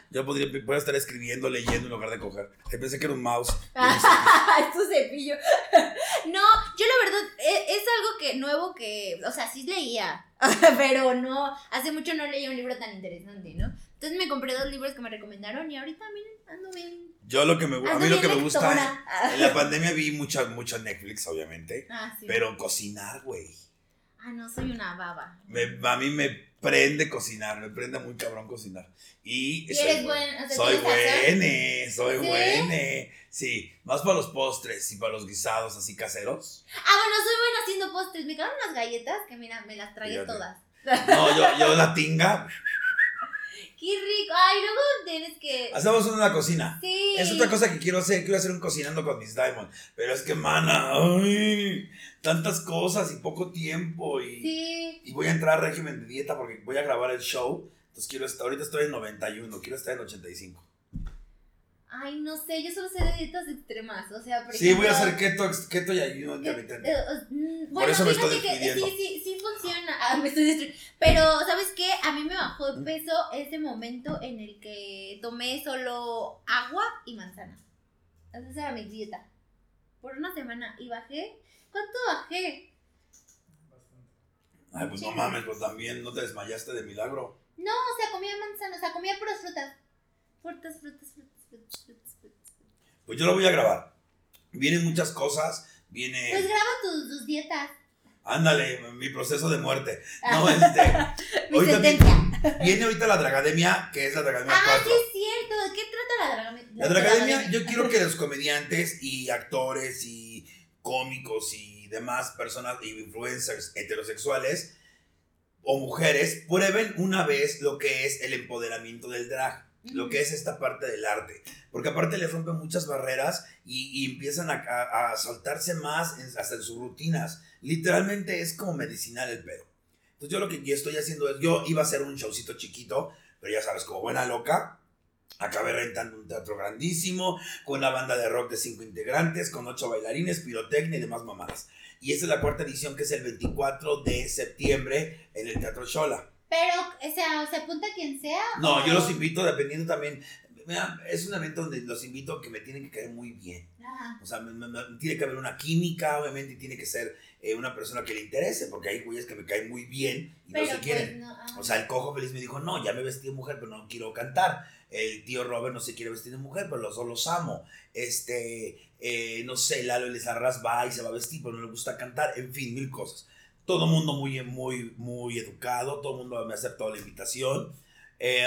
Yo podría, podría estar escribiendo, leyendo en lugar de coger. Pensé que era un mouse. es tu cepillo. No, yo la verdad, e- es, algo que nuevo que, o sea, sí leía, pero no, hace mucho no leía un libro tan interesante, ¿no? Entonces me compré dos libros que me recomendaron y ahorita, miren, ando bien. Yo lo que me, a ando mí lo que me gusta, en la pandemia vi mucha, mucho Netflix, obviamente. Ah, sí. Pero cocinar, güey. Ah, no, soy una baba. Me- a mí me prende cocinar, me prende muy cabrón cocinar. Y, ¿Y soy buen- buen- o sea, soy buene, soy ¿Sí? buene. Sí, más para los postres y para los guisados así caseros. Ah, bueno, soy buena haciendo postres. Me quedaron unas galletas que, mira, me las tragué Fíjate. todas. No, yo, yo la tinga. Qué rico. Ay, luego tienes que... Hacemos una en la cocina. Sí. Es otra cosa que quiero hacer, quiero hacer un cocinando con mis Diamond. Pero es que, mana, ay, tantas cosas y poco tiempo. Y, Sí. y voy a entrar a régimen de dieta porque voy a grabar el show. Entonces quiero estar, ahorita estoy en 91, quiero estar en 85. Ay, no sé, yo solo sé de dietas extremas. O sea, por Sí, voy a ejemplo, hacer keto, keto y ayuno Eh, intermitente. eh, mm, Por bueno, eso me estoy que despidiendo. sí, sí, sí funciona. Ah, me estoy. Pero, ¿sabes qué? A mí me bajó de peso ese momento en el que tomé solo agua y manzana. Esa era mi dieta. Por una semana. Y bajé. ¿Cuánto bajé? Ay, pues no mames, pues también no te desmayaste de milagro. No, o sea, comía manzana. O sea, comía puras frutas. Frutas, frutas, frutas, frutas, frutas, frutas. Pues yo lo voy a grabar. Vienen muchas cosas, viene... Pues graba tus, tus dietas. Ándale, mi proceso de muerte. No, este... Mi ahorita sentencia. Viene ahorita la Dragademia, que es la Dragademia Ah, 4. sí es cierto. ¿De qué trata la dragamia? La Dragademia, yo quiero que los comediantes y actores y cómicos y demás personas y influencers heterosexuales o mujeres prueben una vez lo que es el empoderamiento del drag, lo que es esta parte del arte. Porque aparte les rompen muchas barreras y, y empiezan a, a- a soltarse más en- hasta en sus rutinas. Literalmente es como medicinal el pedo. Entonces yo lo que yo estoy haciendo es, yo iba a hacer un showcito chiquito, pero ya sabes, como buena loca, acabé rentando un teatro grandísimo, con una banda de rock de cinco integrantes, con ocho bailarines, pirotecnia y demás mamadas. Y esta es la cuarta edición que es el 24 de septiembre en el Teatro Shola. Pero, o sea, ¿se apunta quien sea? No, o- yo los invito dependiendo también. Mira, es un evento donde los invito que me tienen que caer muy bien. Ajá. O sea, me- me- me- tiene que haber una química, obviamente, y tiene que ser eh, una persona que le interese, porque hay güeyes que me caen muy bien y Pero no se pues quieren. no. ah. O sea, el cojo feliz me dijo, no, ya me vestí de mujer, pero no quiero cantar. El tío Robert no se quiere vestir de mujer, pero los dos los amo. Este, eh, no sé, Lalo Elizarraz va y se va a vestir, pero no le gusta cantar. En fin, mil cosas. todo el mundo muy, muy, muy educado, todo el mundo me aceptó la invitación. Eh,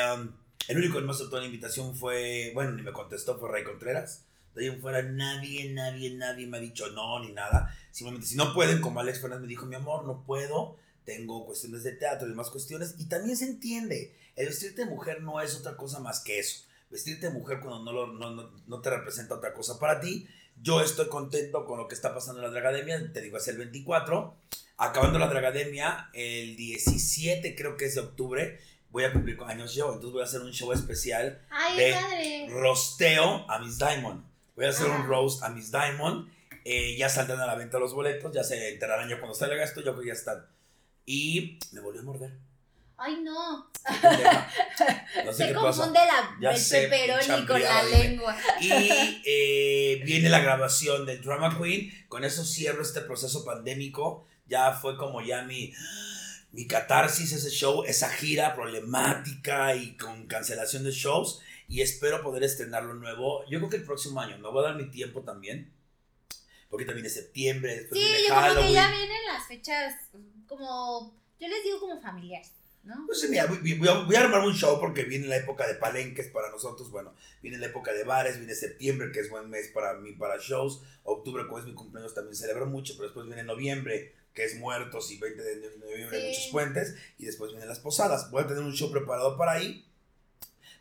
el único que me aceptó la invitación fue, bueno, ni me contestó, fue Ray Contreras. De ahí en fuera nadie, nadie, nadie me ha dicho no ni nada. Simplemente si no pueden, como Alex Fernández me dijo, mi amor, no puedo, tengo cuestiones de teatro y demás cuestiones. Y también se entiende, el vestirte de mujer no es otra cosa más que eso. Vestirte de mujer cuando no, lo, no, no, no te representa otra cosa para ti. Yo estoy contento con lo que está pasando en la Dragademia, te digo, es el 24. Acabando la Dragademia, el 17 creo que es de octubre, voy a cumplir con años yo, entonces voy a hacer un show especial Ay, de padre. rosteo a Miss Diamond. Voy a hacer un Ajá. roast a Miss Diamond. Eh, ya saldrán a la venta los boletos, ya se enterarán ya cuando salga esto, yo creo que ya están. Y me volvió a morder. Ay, no. No sé Se qué pasa. confunde la, Ya el sé, pepperoni con la dime. lengua. Y eh, viene la grabación del Drama Queen. Con eso cierro este proceso pandémico. Ya fue como ya mi, mi catarsis, ese show, esa gira problemática y con cancelación de shows. Y espero poder estrenarlo nuevo. Yo creo que el próximo año. Me voy a dar mi tiempo también. Porque también es septiembre, después Sí, viene yo como que Halloween. ya vienen las fechas como, yo les digo como familiares, ¿no? Pues mira, voy, voy a, voy a armar un show porque viene la época de palenques para nosotros, bueno, viene la época de bares, viene septiembre, que es buen mes para mí, para shows, octubre, como es mi cumpleaños, también celebro mucho, pero después viene noviembre, que es muertos, y 20 de noviembre hay muchos puentes, y después vienen las posadas. Voy a tener un show preparado para ahí,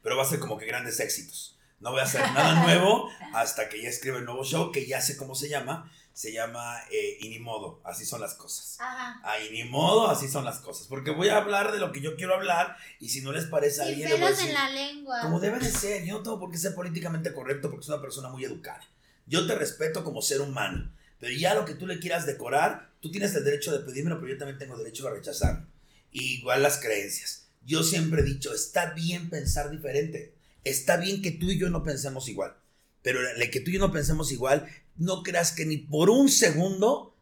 pero va a ser como que grandes éxitos. No voy a hacer nada nuevo hasta que ya escriba el nuevo show, que ya sé cómo se llama, se llama eh, Y ni modo, así son las cosas. Ajá. Ay, ni modo, así son las cosas. Porque voy a hablar de lo que yo quiero hablar y si no les parece a alguien, le voy a decir, en la lengua. como debe de ser. Yo no tengo por qué ser políticamente correcto porque soy una persona muy educada. Yo te respeto como ser humano. Pero ya lo que tú le quieras decorar, tú tienes el derecho de pedírmelo, pero yo también tengo derecho a rechazarlo. Igual las creencias. Yo siempre he dicho, está bien pensar diferente. Está bien que tú y yo no pensemos igual. Pero el que tú y yo no pensemos igual, no creas que ni por un segundo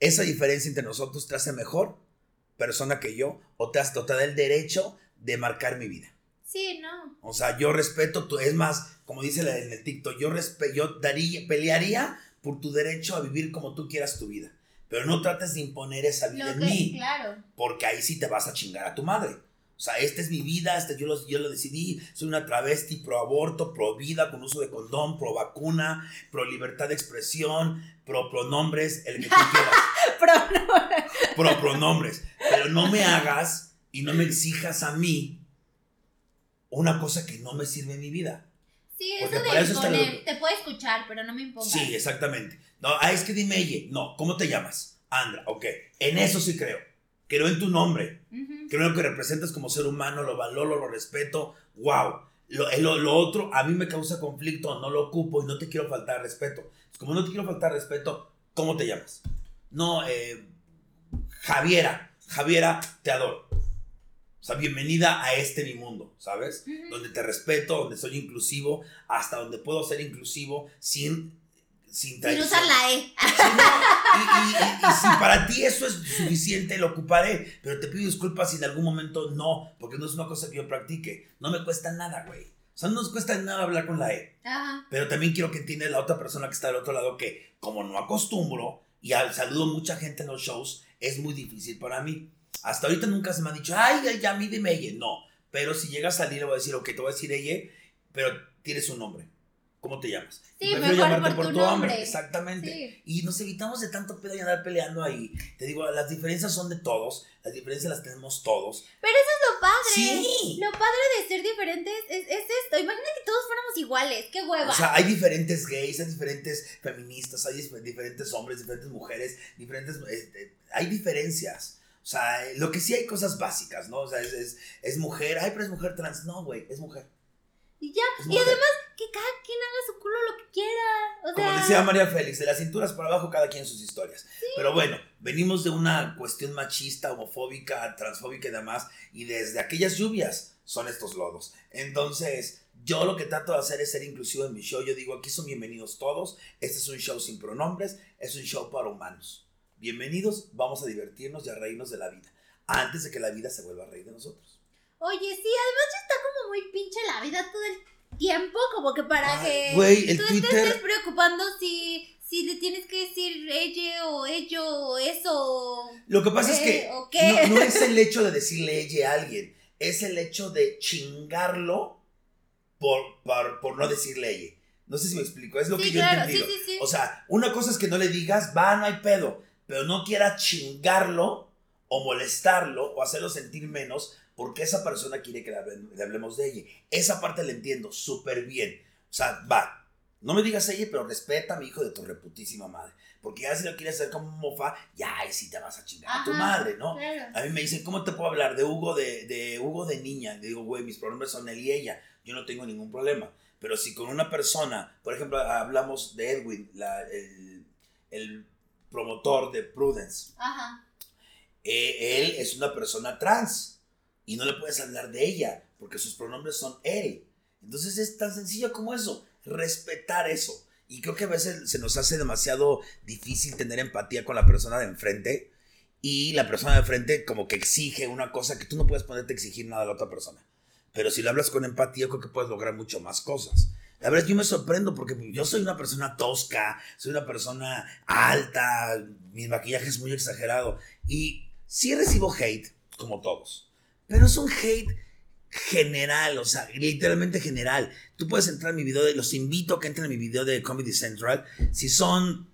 esa diferencia entre nosotros te hace mejor persona que yo o te, o te da el derecho de marcar mi vida. Sí, no. O sea, yo respeto tu, es más, como dice la- en el TikTok, yo, respe- yo daría, pelearía por tu derecho a vivir como tú quieras tu vida. Pero no trates de imponer esa vida Lo en que, mí, claro. porque ahí sí te vas a chingar a tu madre. O sea, esta es mi vida, este, yo, lo, yo lo decidí, soy una travesti pro aborto, pro vida, con uso de condón, pro vacuna, pro libertad de expresión, pro pronombres, el que tú quieras Pero no. pro pronombres. Pero no me hagas y no me exijas a mí una cosa que no me sirve en mi vida. Sí, Porque eso de imponer, lo- te puedo escuchar, pero no me impongas. Sí, exactamente. No, ah, es que dime ella. No, ¿cómo te llamas? Andra, ok. En eso sí creo. Creo en tu nombre. Ujú. Creo en lo que representas como ser humano, lo valoro, lo respeto. Wow. Lo, lo, lo otro a mí me causa conflicto, no lo ocupo y no te quiero faltar respeto. Como no te quiero faltar respeto, ¿cómo te llamas? No, eh, Javiera. Javiera, te adoro. O sea, bienvenida a este mi mundo, ¿sabes? Donde te respeto, donde soy inclusivo, hasta donde puedo ser inclusivo sin... Sin, Sin usar la E. Sí, no, y, y- y- y si para ti eso es suficiente, lo ocuparé. Pero te pido disculpas si en algún momento no, porque no es una cosa que yo practique. No me cuesta nada, güey. O sea, no nos cuesta nada hablar con la E. Ajá. Pero también quiero que entienda la otra persona que está del otro lado que, como no acostumbro y al saludo mucha gente en los shows, es muy difícil para mí. Hasta ahorita nunca se me ha dicho, ay, ay, ya, a mí dime ella. No. Pero si llega a salir, le voy a decir, ok, te voy a decir ella, pero tienes un nombre. ¿Cómo te llamas? Sí, Prefiero mejor por tu nombre. Exactamente. Sí. Y nos evitamos de tanto pedo y andar peleando ahí. Te digo, las diferencias son de todos. Las diferencias las tenemos todos. Lo padre. Sí. Lo padre de ser diferentes es, es esto. Imagina que todos fuéramos iguales. ¡Qué hueva! O sea, hay diferentes gays, hay diferentes feministas, hay dif- diferentes hombres, diferentes mujeres, diferentes... este, hay diferencias. O sea, lo que sí hay cosas básicas, ¿no? O sea, es, es, es mujer, ay, pero es mujer trans. No, güey, es mujer. y ya. es Y además, que cada quien haga su culo lo que quiera. O Como sea, decía María Félix, de las cinturas para abajo cada quien sus historias. Pero bueno, venimos de una cuestión machista, homofóbica, transfóbica y demás, y desde aquellas lluvias son estos lodos. Entonces, yo lo que trato de hacer es ser inclusivo en mi show. Yo digo, aquí son bienvenidos todos. Este es un show sin pronombres, es un show para humanos. Bienvenidos, vamos a divertirnos y a reírnos de la vida, antes de que la vida se vuelva a reír de nosotros. Oye, sí, además ya está como muy pinche la vida todo el tiempo, como que para Ay, que el tú te estés preocupando si, si le tienes que decir ella o ello o eso. Lo que pasa es que no, no es el hecho de decirle ella a alguien, es el hecho de chingarlo por, por, por no decirle ella. No sé si me explico, es lo que yo he claro, entendido. sí, sí. O sea, una cosa es que no le digas, va, no hay pedo, pero no quiera chingarlo o molestarlo o hacerlo sentir menos porque esa persona quiere que le, hable- le hablemos de ella. Esa parte la entiendo súper bien. O sea, va, no me digas ella, pero respeta a mi hijo de tu reputísima madre. Porque ya si lo quieres hacer como mofa, ya ahí sí te vas a chingar a tu Ajá, madre, ¿no? Claro. A mí me dicen, ¿cómo te puedo hablar de Hugo de, de Hugo de niña? Le digo, güey, mis pronombres son él y ella. Yo no tengo ningún problema. Pero si con una persona, por ejemplo, hablamos de Edwin, la- el, el promotor de Prudence, Ajá. eh, él es una persona trans y no le puedes hablar de ella porque sus pronombres son él. Entonces es tan sencillo como eso, respetar eso. Y creo que a veces se nos hace demasiado difícil tener empatía con la persona de enfrente y la persona de enfrente como que exige una cosa que tú no puedes ponerte a exigir nada a la otra persona. Pero si lo hablas con empatía, creo que puedes lograr mucho más cosas. La verdad, yo me sorprendo porque yo soy una persona tosca, soy una persona alta, mi maquillaje es muy exagerado. Y sí recibo hate, como todos. Pero es un hate general, o sea, literalmente general. Tú puedes entrar a mi video, de, los invito a que entren a mi video de Comedy Central. Si son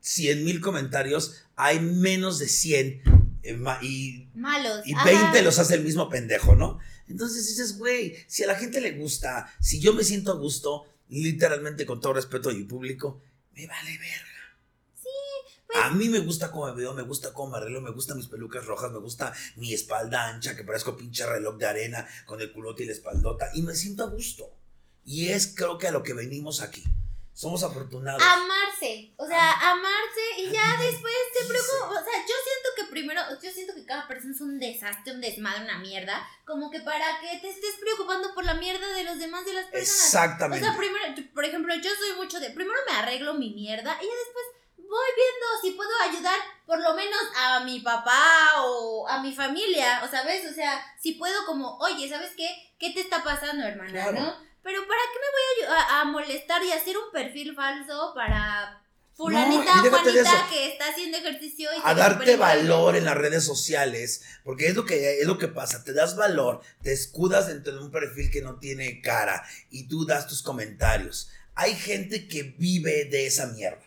100 mil comentarios, hay menos de 100 eh, y Malos. y ajá. 20 los hace el mismo pendejo, ¿no? Entonces dices, güey, si a la gente le gusta, si yo me siento a gusto, literalmente con todo respeto a mi público, me vale verga. A mí me gusta cómo me veo, me gusta cómo me arreglo, me gustan mis pelucas rojas, me gusta mi espalda ancha, que parezco pinche reloj de arena con el culote y la espaldota, y me siento a gusto. Y es creo que a lo que venimos aquí. Somos afortunados. Amarse, o sea, amarse y ya después te sí, preocupa, o sea, yo siento que primero, yo siento que cada persona es un desastre, un desmadre, una mierda, como que para que te estés preocupando por la mierda de los demás de las personas. O Exactamente. sea, primero, por ejemplo, yo soy mucho de, primero me arreglo mi mierda y ya después voy viendo si puedo ayudar por lo menos a mi papá o a mi familia, o sabes, o sea, si puedo como, oye, ¿sabes qué? ¿Qué te está pasando, hermana? Claro. ¿No? Pero ¿para qué me voy a, a- a molestar y hacer un perfil falso para fulanita No, Juanita que está haciendo ejercicio y a darte valor en las redes sociales, porque es lo que es lo que pasa, te das valor, te escudas dentro de un perfil que no tiene cara y tú das tus comentarios. Hay gente que vive de esa mierda.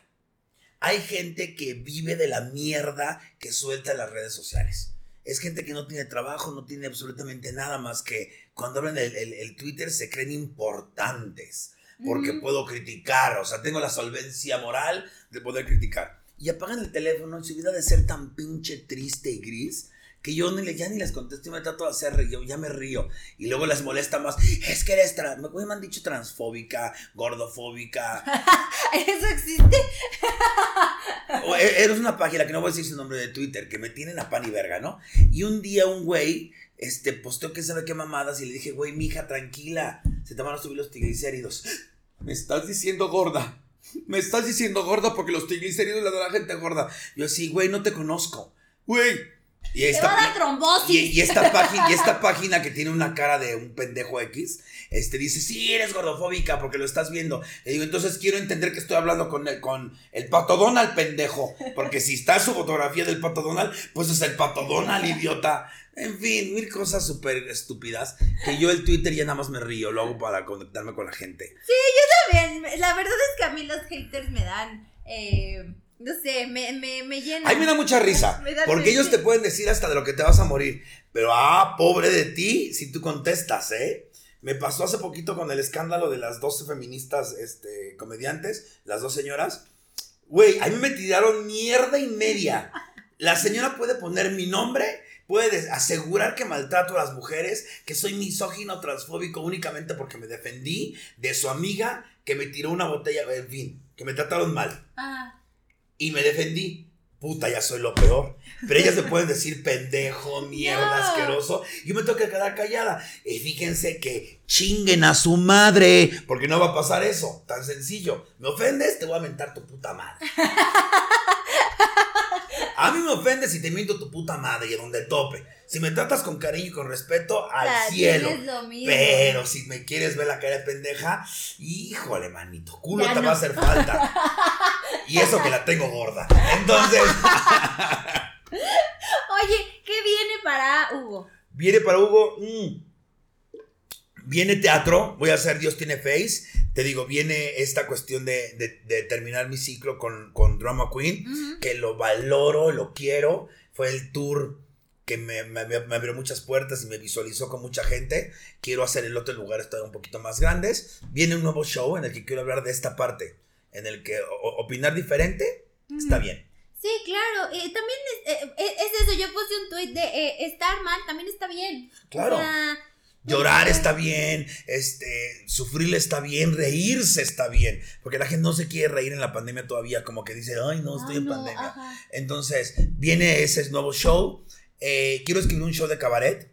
Hay gente que vive de la mierda que suelta en las redes sociales. Es gente que no tiene trabajo, no tiene absolutamente nada más que cuando abren el, el- el Twitter se creen importantes porque puedo criticar, o sea, tengo la solvencia moral de poder criticar. Y apagan el teléfono en su vida de ser tan pinche triste y gris que yo ni ya ni les contesto y me trato de hacer reír, yo ya me río. Y luego les molesta más, es que eres trans, me, me han dicho transfóbica, gordofóbica, ¿Eso existe? o e- eres una página que no voy a decir su nombre de Twitter, que me tienen a pan y verga, ¿no? Y un día un güey, este, posteó que sabe qué mamadas y le dije, güey, mija, tranquila, se te van a subir los triglicéridos. Me estás diciendo gorda. Me estás diciendo gorda porque los triglicéridos le dan a la gente gorda. Yo sí, güey, no te conozco. Güey. Y Te esta, va a dar trombosis. y, y esta página, y esta página que tiene una cara de un pendejo X, este dice, sí, eres gordofóbica porque lo estás viendo. Le digo, entonces quiero entender que estoy hablando con el, con el pato Donald, pendejo. Porque si está su fotografía del pato Donald, pues es el pato Donald, idiota. En fin, mil cosas súper estúpidas. Que yo el Twitter ya nada más me río, lo hago para conectarme con la gente. Bien, la verdad es que a mí los haters me dan, eh, no sé, me, me, me llenan. A mí me da mucha risa. Me da Porque risa. ellos te pueden decir hasta de lo que te vas a morir. Pero, ah, pobre de ti, si tú contestas, ¿eh? Me pasó hace poquito con el escándalo de las 12 feministas este, comediantes, las dos señoras. Güey, a mí me tiraron mierda y media. La señora puede poner mi nombre, puede asegurar que maltrato a las mujeres, que soy misógino, transfóbico únicamente porque me defendí de su amiga que me tiró una botella, en fin, que me trataron mal Ah, y me defendí. Puta, ya soy lo peor. Pero ellas me pueden decir pendejo, mierda, No. asqueroso. Yo me tengo que quedar callada. Y fíjense que chinguen a su madre. Porque no va a pasar eso. Tan sencillo. ¿Me ofendes? Te voy a mentar tu puta madre. A mí me ofendes si te miento tu puta madre y en un de tope. Si me tratas con cariño y con respeto, al la cielo. Lo mismo. Pero si me quieres ver la cara de pendeja, híjole, manito, culo te va a hacer falta. y eso que la tengo gorda. Entonces. Oye, ¿qué viene para Hugo? Viene para Hugo. Mm. Viene teatro, voy a hacer Dios tiene face. Te digo, viene esta cuestión de, de- de terminar mi ciclo con, con Drama Queen, que lo valoro, lo quiero. Fue el tour que me, me- me abrió muchas puertas y me visualizó con mucha gente. Quiero hacer el otro lugar todavía un poquito más grandes. Viene un nuevo show en el que quiero hablar de esta parte, en el que o- opinar diferente está bien. Sí, claro. eh, también es, eh, es eso. Yo puse un tweet de eh, estar mal también está bien. Claro. O sea, Llorar está bien, este, sufrir está bien, reírse está bien, porque la gente no se quiere reír en la pandemia todavía, como que dice, ay, no, estoy ah, en no, pandemia. ajá. Entonces, viene ese nuevo show. eh, quiero escribir un show de cabaret,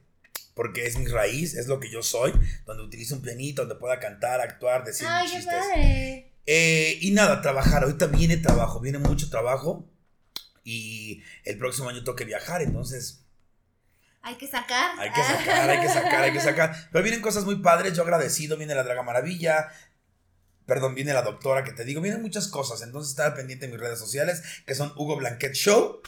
porque es mi raíz, es lo que yo soy, donde utilizo un pianito, donde pueda cantar, actuar, decir Ay, mis qué chistes. padre. Eh, y nada, trabajar. Ahorita viene trabajo, viene mucho trabajo. Y el próximo año tengo que viajar, entonces Hay que sacar. hay que sacar, hay que sacar, hay que sacar. Pero vienen cosas muy padres, yo agradecido, viene la Draga Maravilla. Perdón, viene la doctora que te digo, vienen muchas cosas. Entonces estar pendiente en mis redes sociales, que son Hugo Blanquet Show.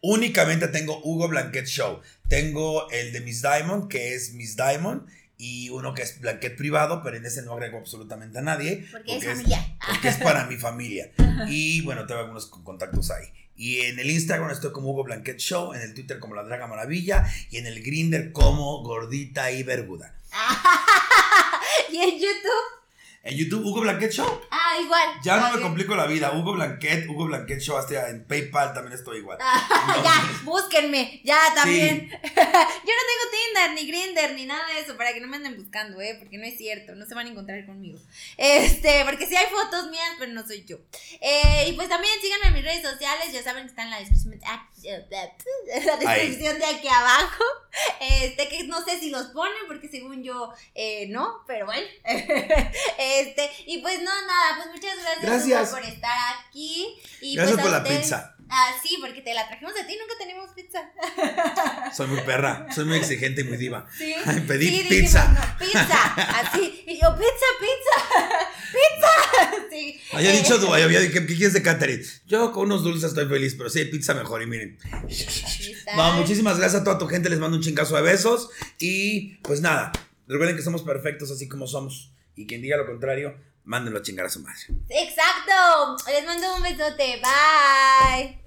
Únicamente tengo Hugo Blanquet Show. Tengo el de Miss Diamond, que es Miss Diamond. Y uno que es Blanquet privado, pero en ese no agrego absolutamente a nadie. Porque es porque familiar. porque es para mi familia. Y bueno, tengo algunos con- contactos ahí. Y en el Instagram estoy como Hugo Blanquet Show, en el Twitter como La Draga Maravilla y en el Grinder como Gordita y Verguda. y en YouTube. En YouTube, Hugo Blanquet Show. Ah, igual. Ya no me complico la vida. Hugo Blanquet, Hugo Blanquet Show, hasta en PayPal también estoy igual. Ah, No. ya, búsquenme, ya también. Yo no tengo Tinder, ni Grinder, ni nada de eso, para que no me anden buscando, ¿eh? Porque no es cierto, no se van a encontrar conmigo. Este, porque sí hay fotos mías, pero no soy yo. Eh, y pues también síganme en mis redes sociales, ya saben que están en la descripción, ah, la descripción de aquí abajo. Este, que no sé si los ponen, porque según yo, eh, no, pero bueno. Este, y pues no, nada, pues muchas gracias, Gracias. Por estar aquí. Y Gracias pues a por la pizza. Ah, sí, porque te la trajimos a ti, nunca tenemos pizza. Soy muy perra, soy muy exigente y muy diva. Sí. Ay, pedí Sí, dijimos, pizza. no, pizza, así. Y yo, pizza, pizza, pizza. Sí. Había Eh, dicho tú, había, ¿qué, ¿qué quieres de catering? Yo con unos dulces estoy feliz, pero sí, pizza mejor. Y miren. No, muchísimas gracias a toda tu gente. Les mando un chingazo de besos. Y pues nada, recuerden que somos perfectos así como somos. Y quien diga lo contrario, mándenlo a chingar a su madre. Exacto. Les mando un besote. Bye.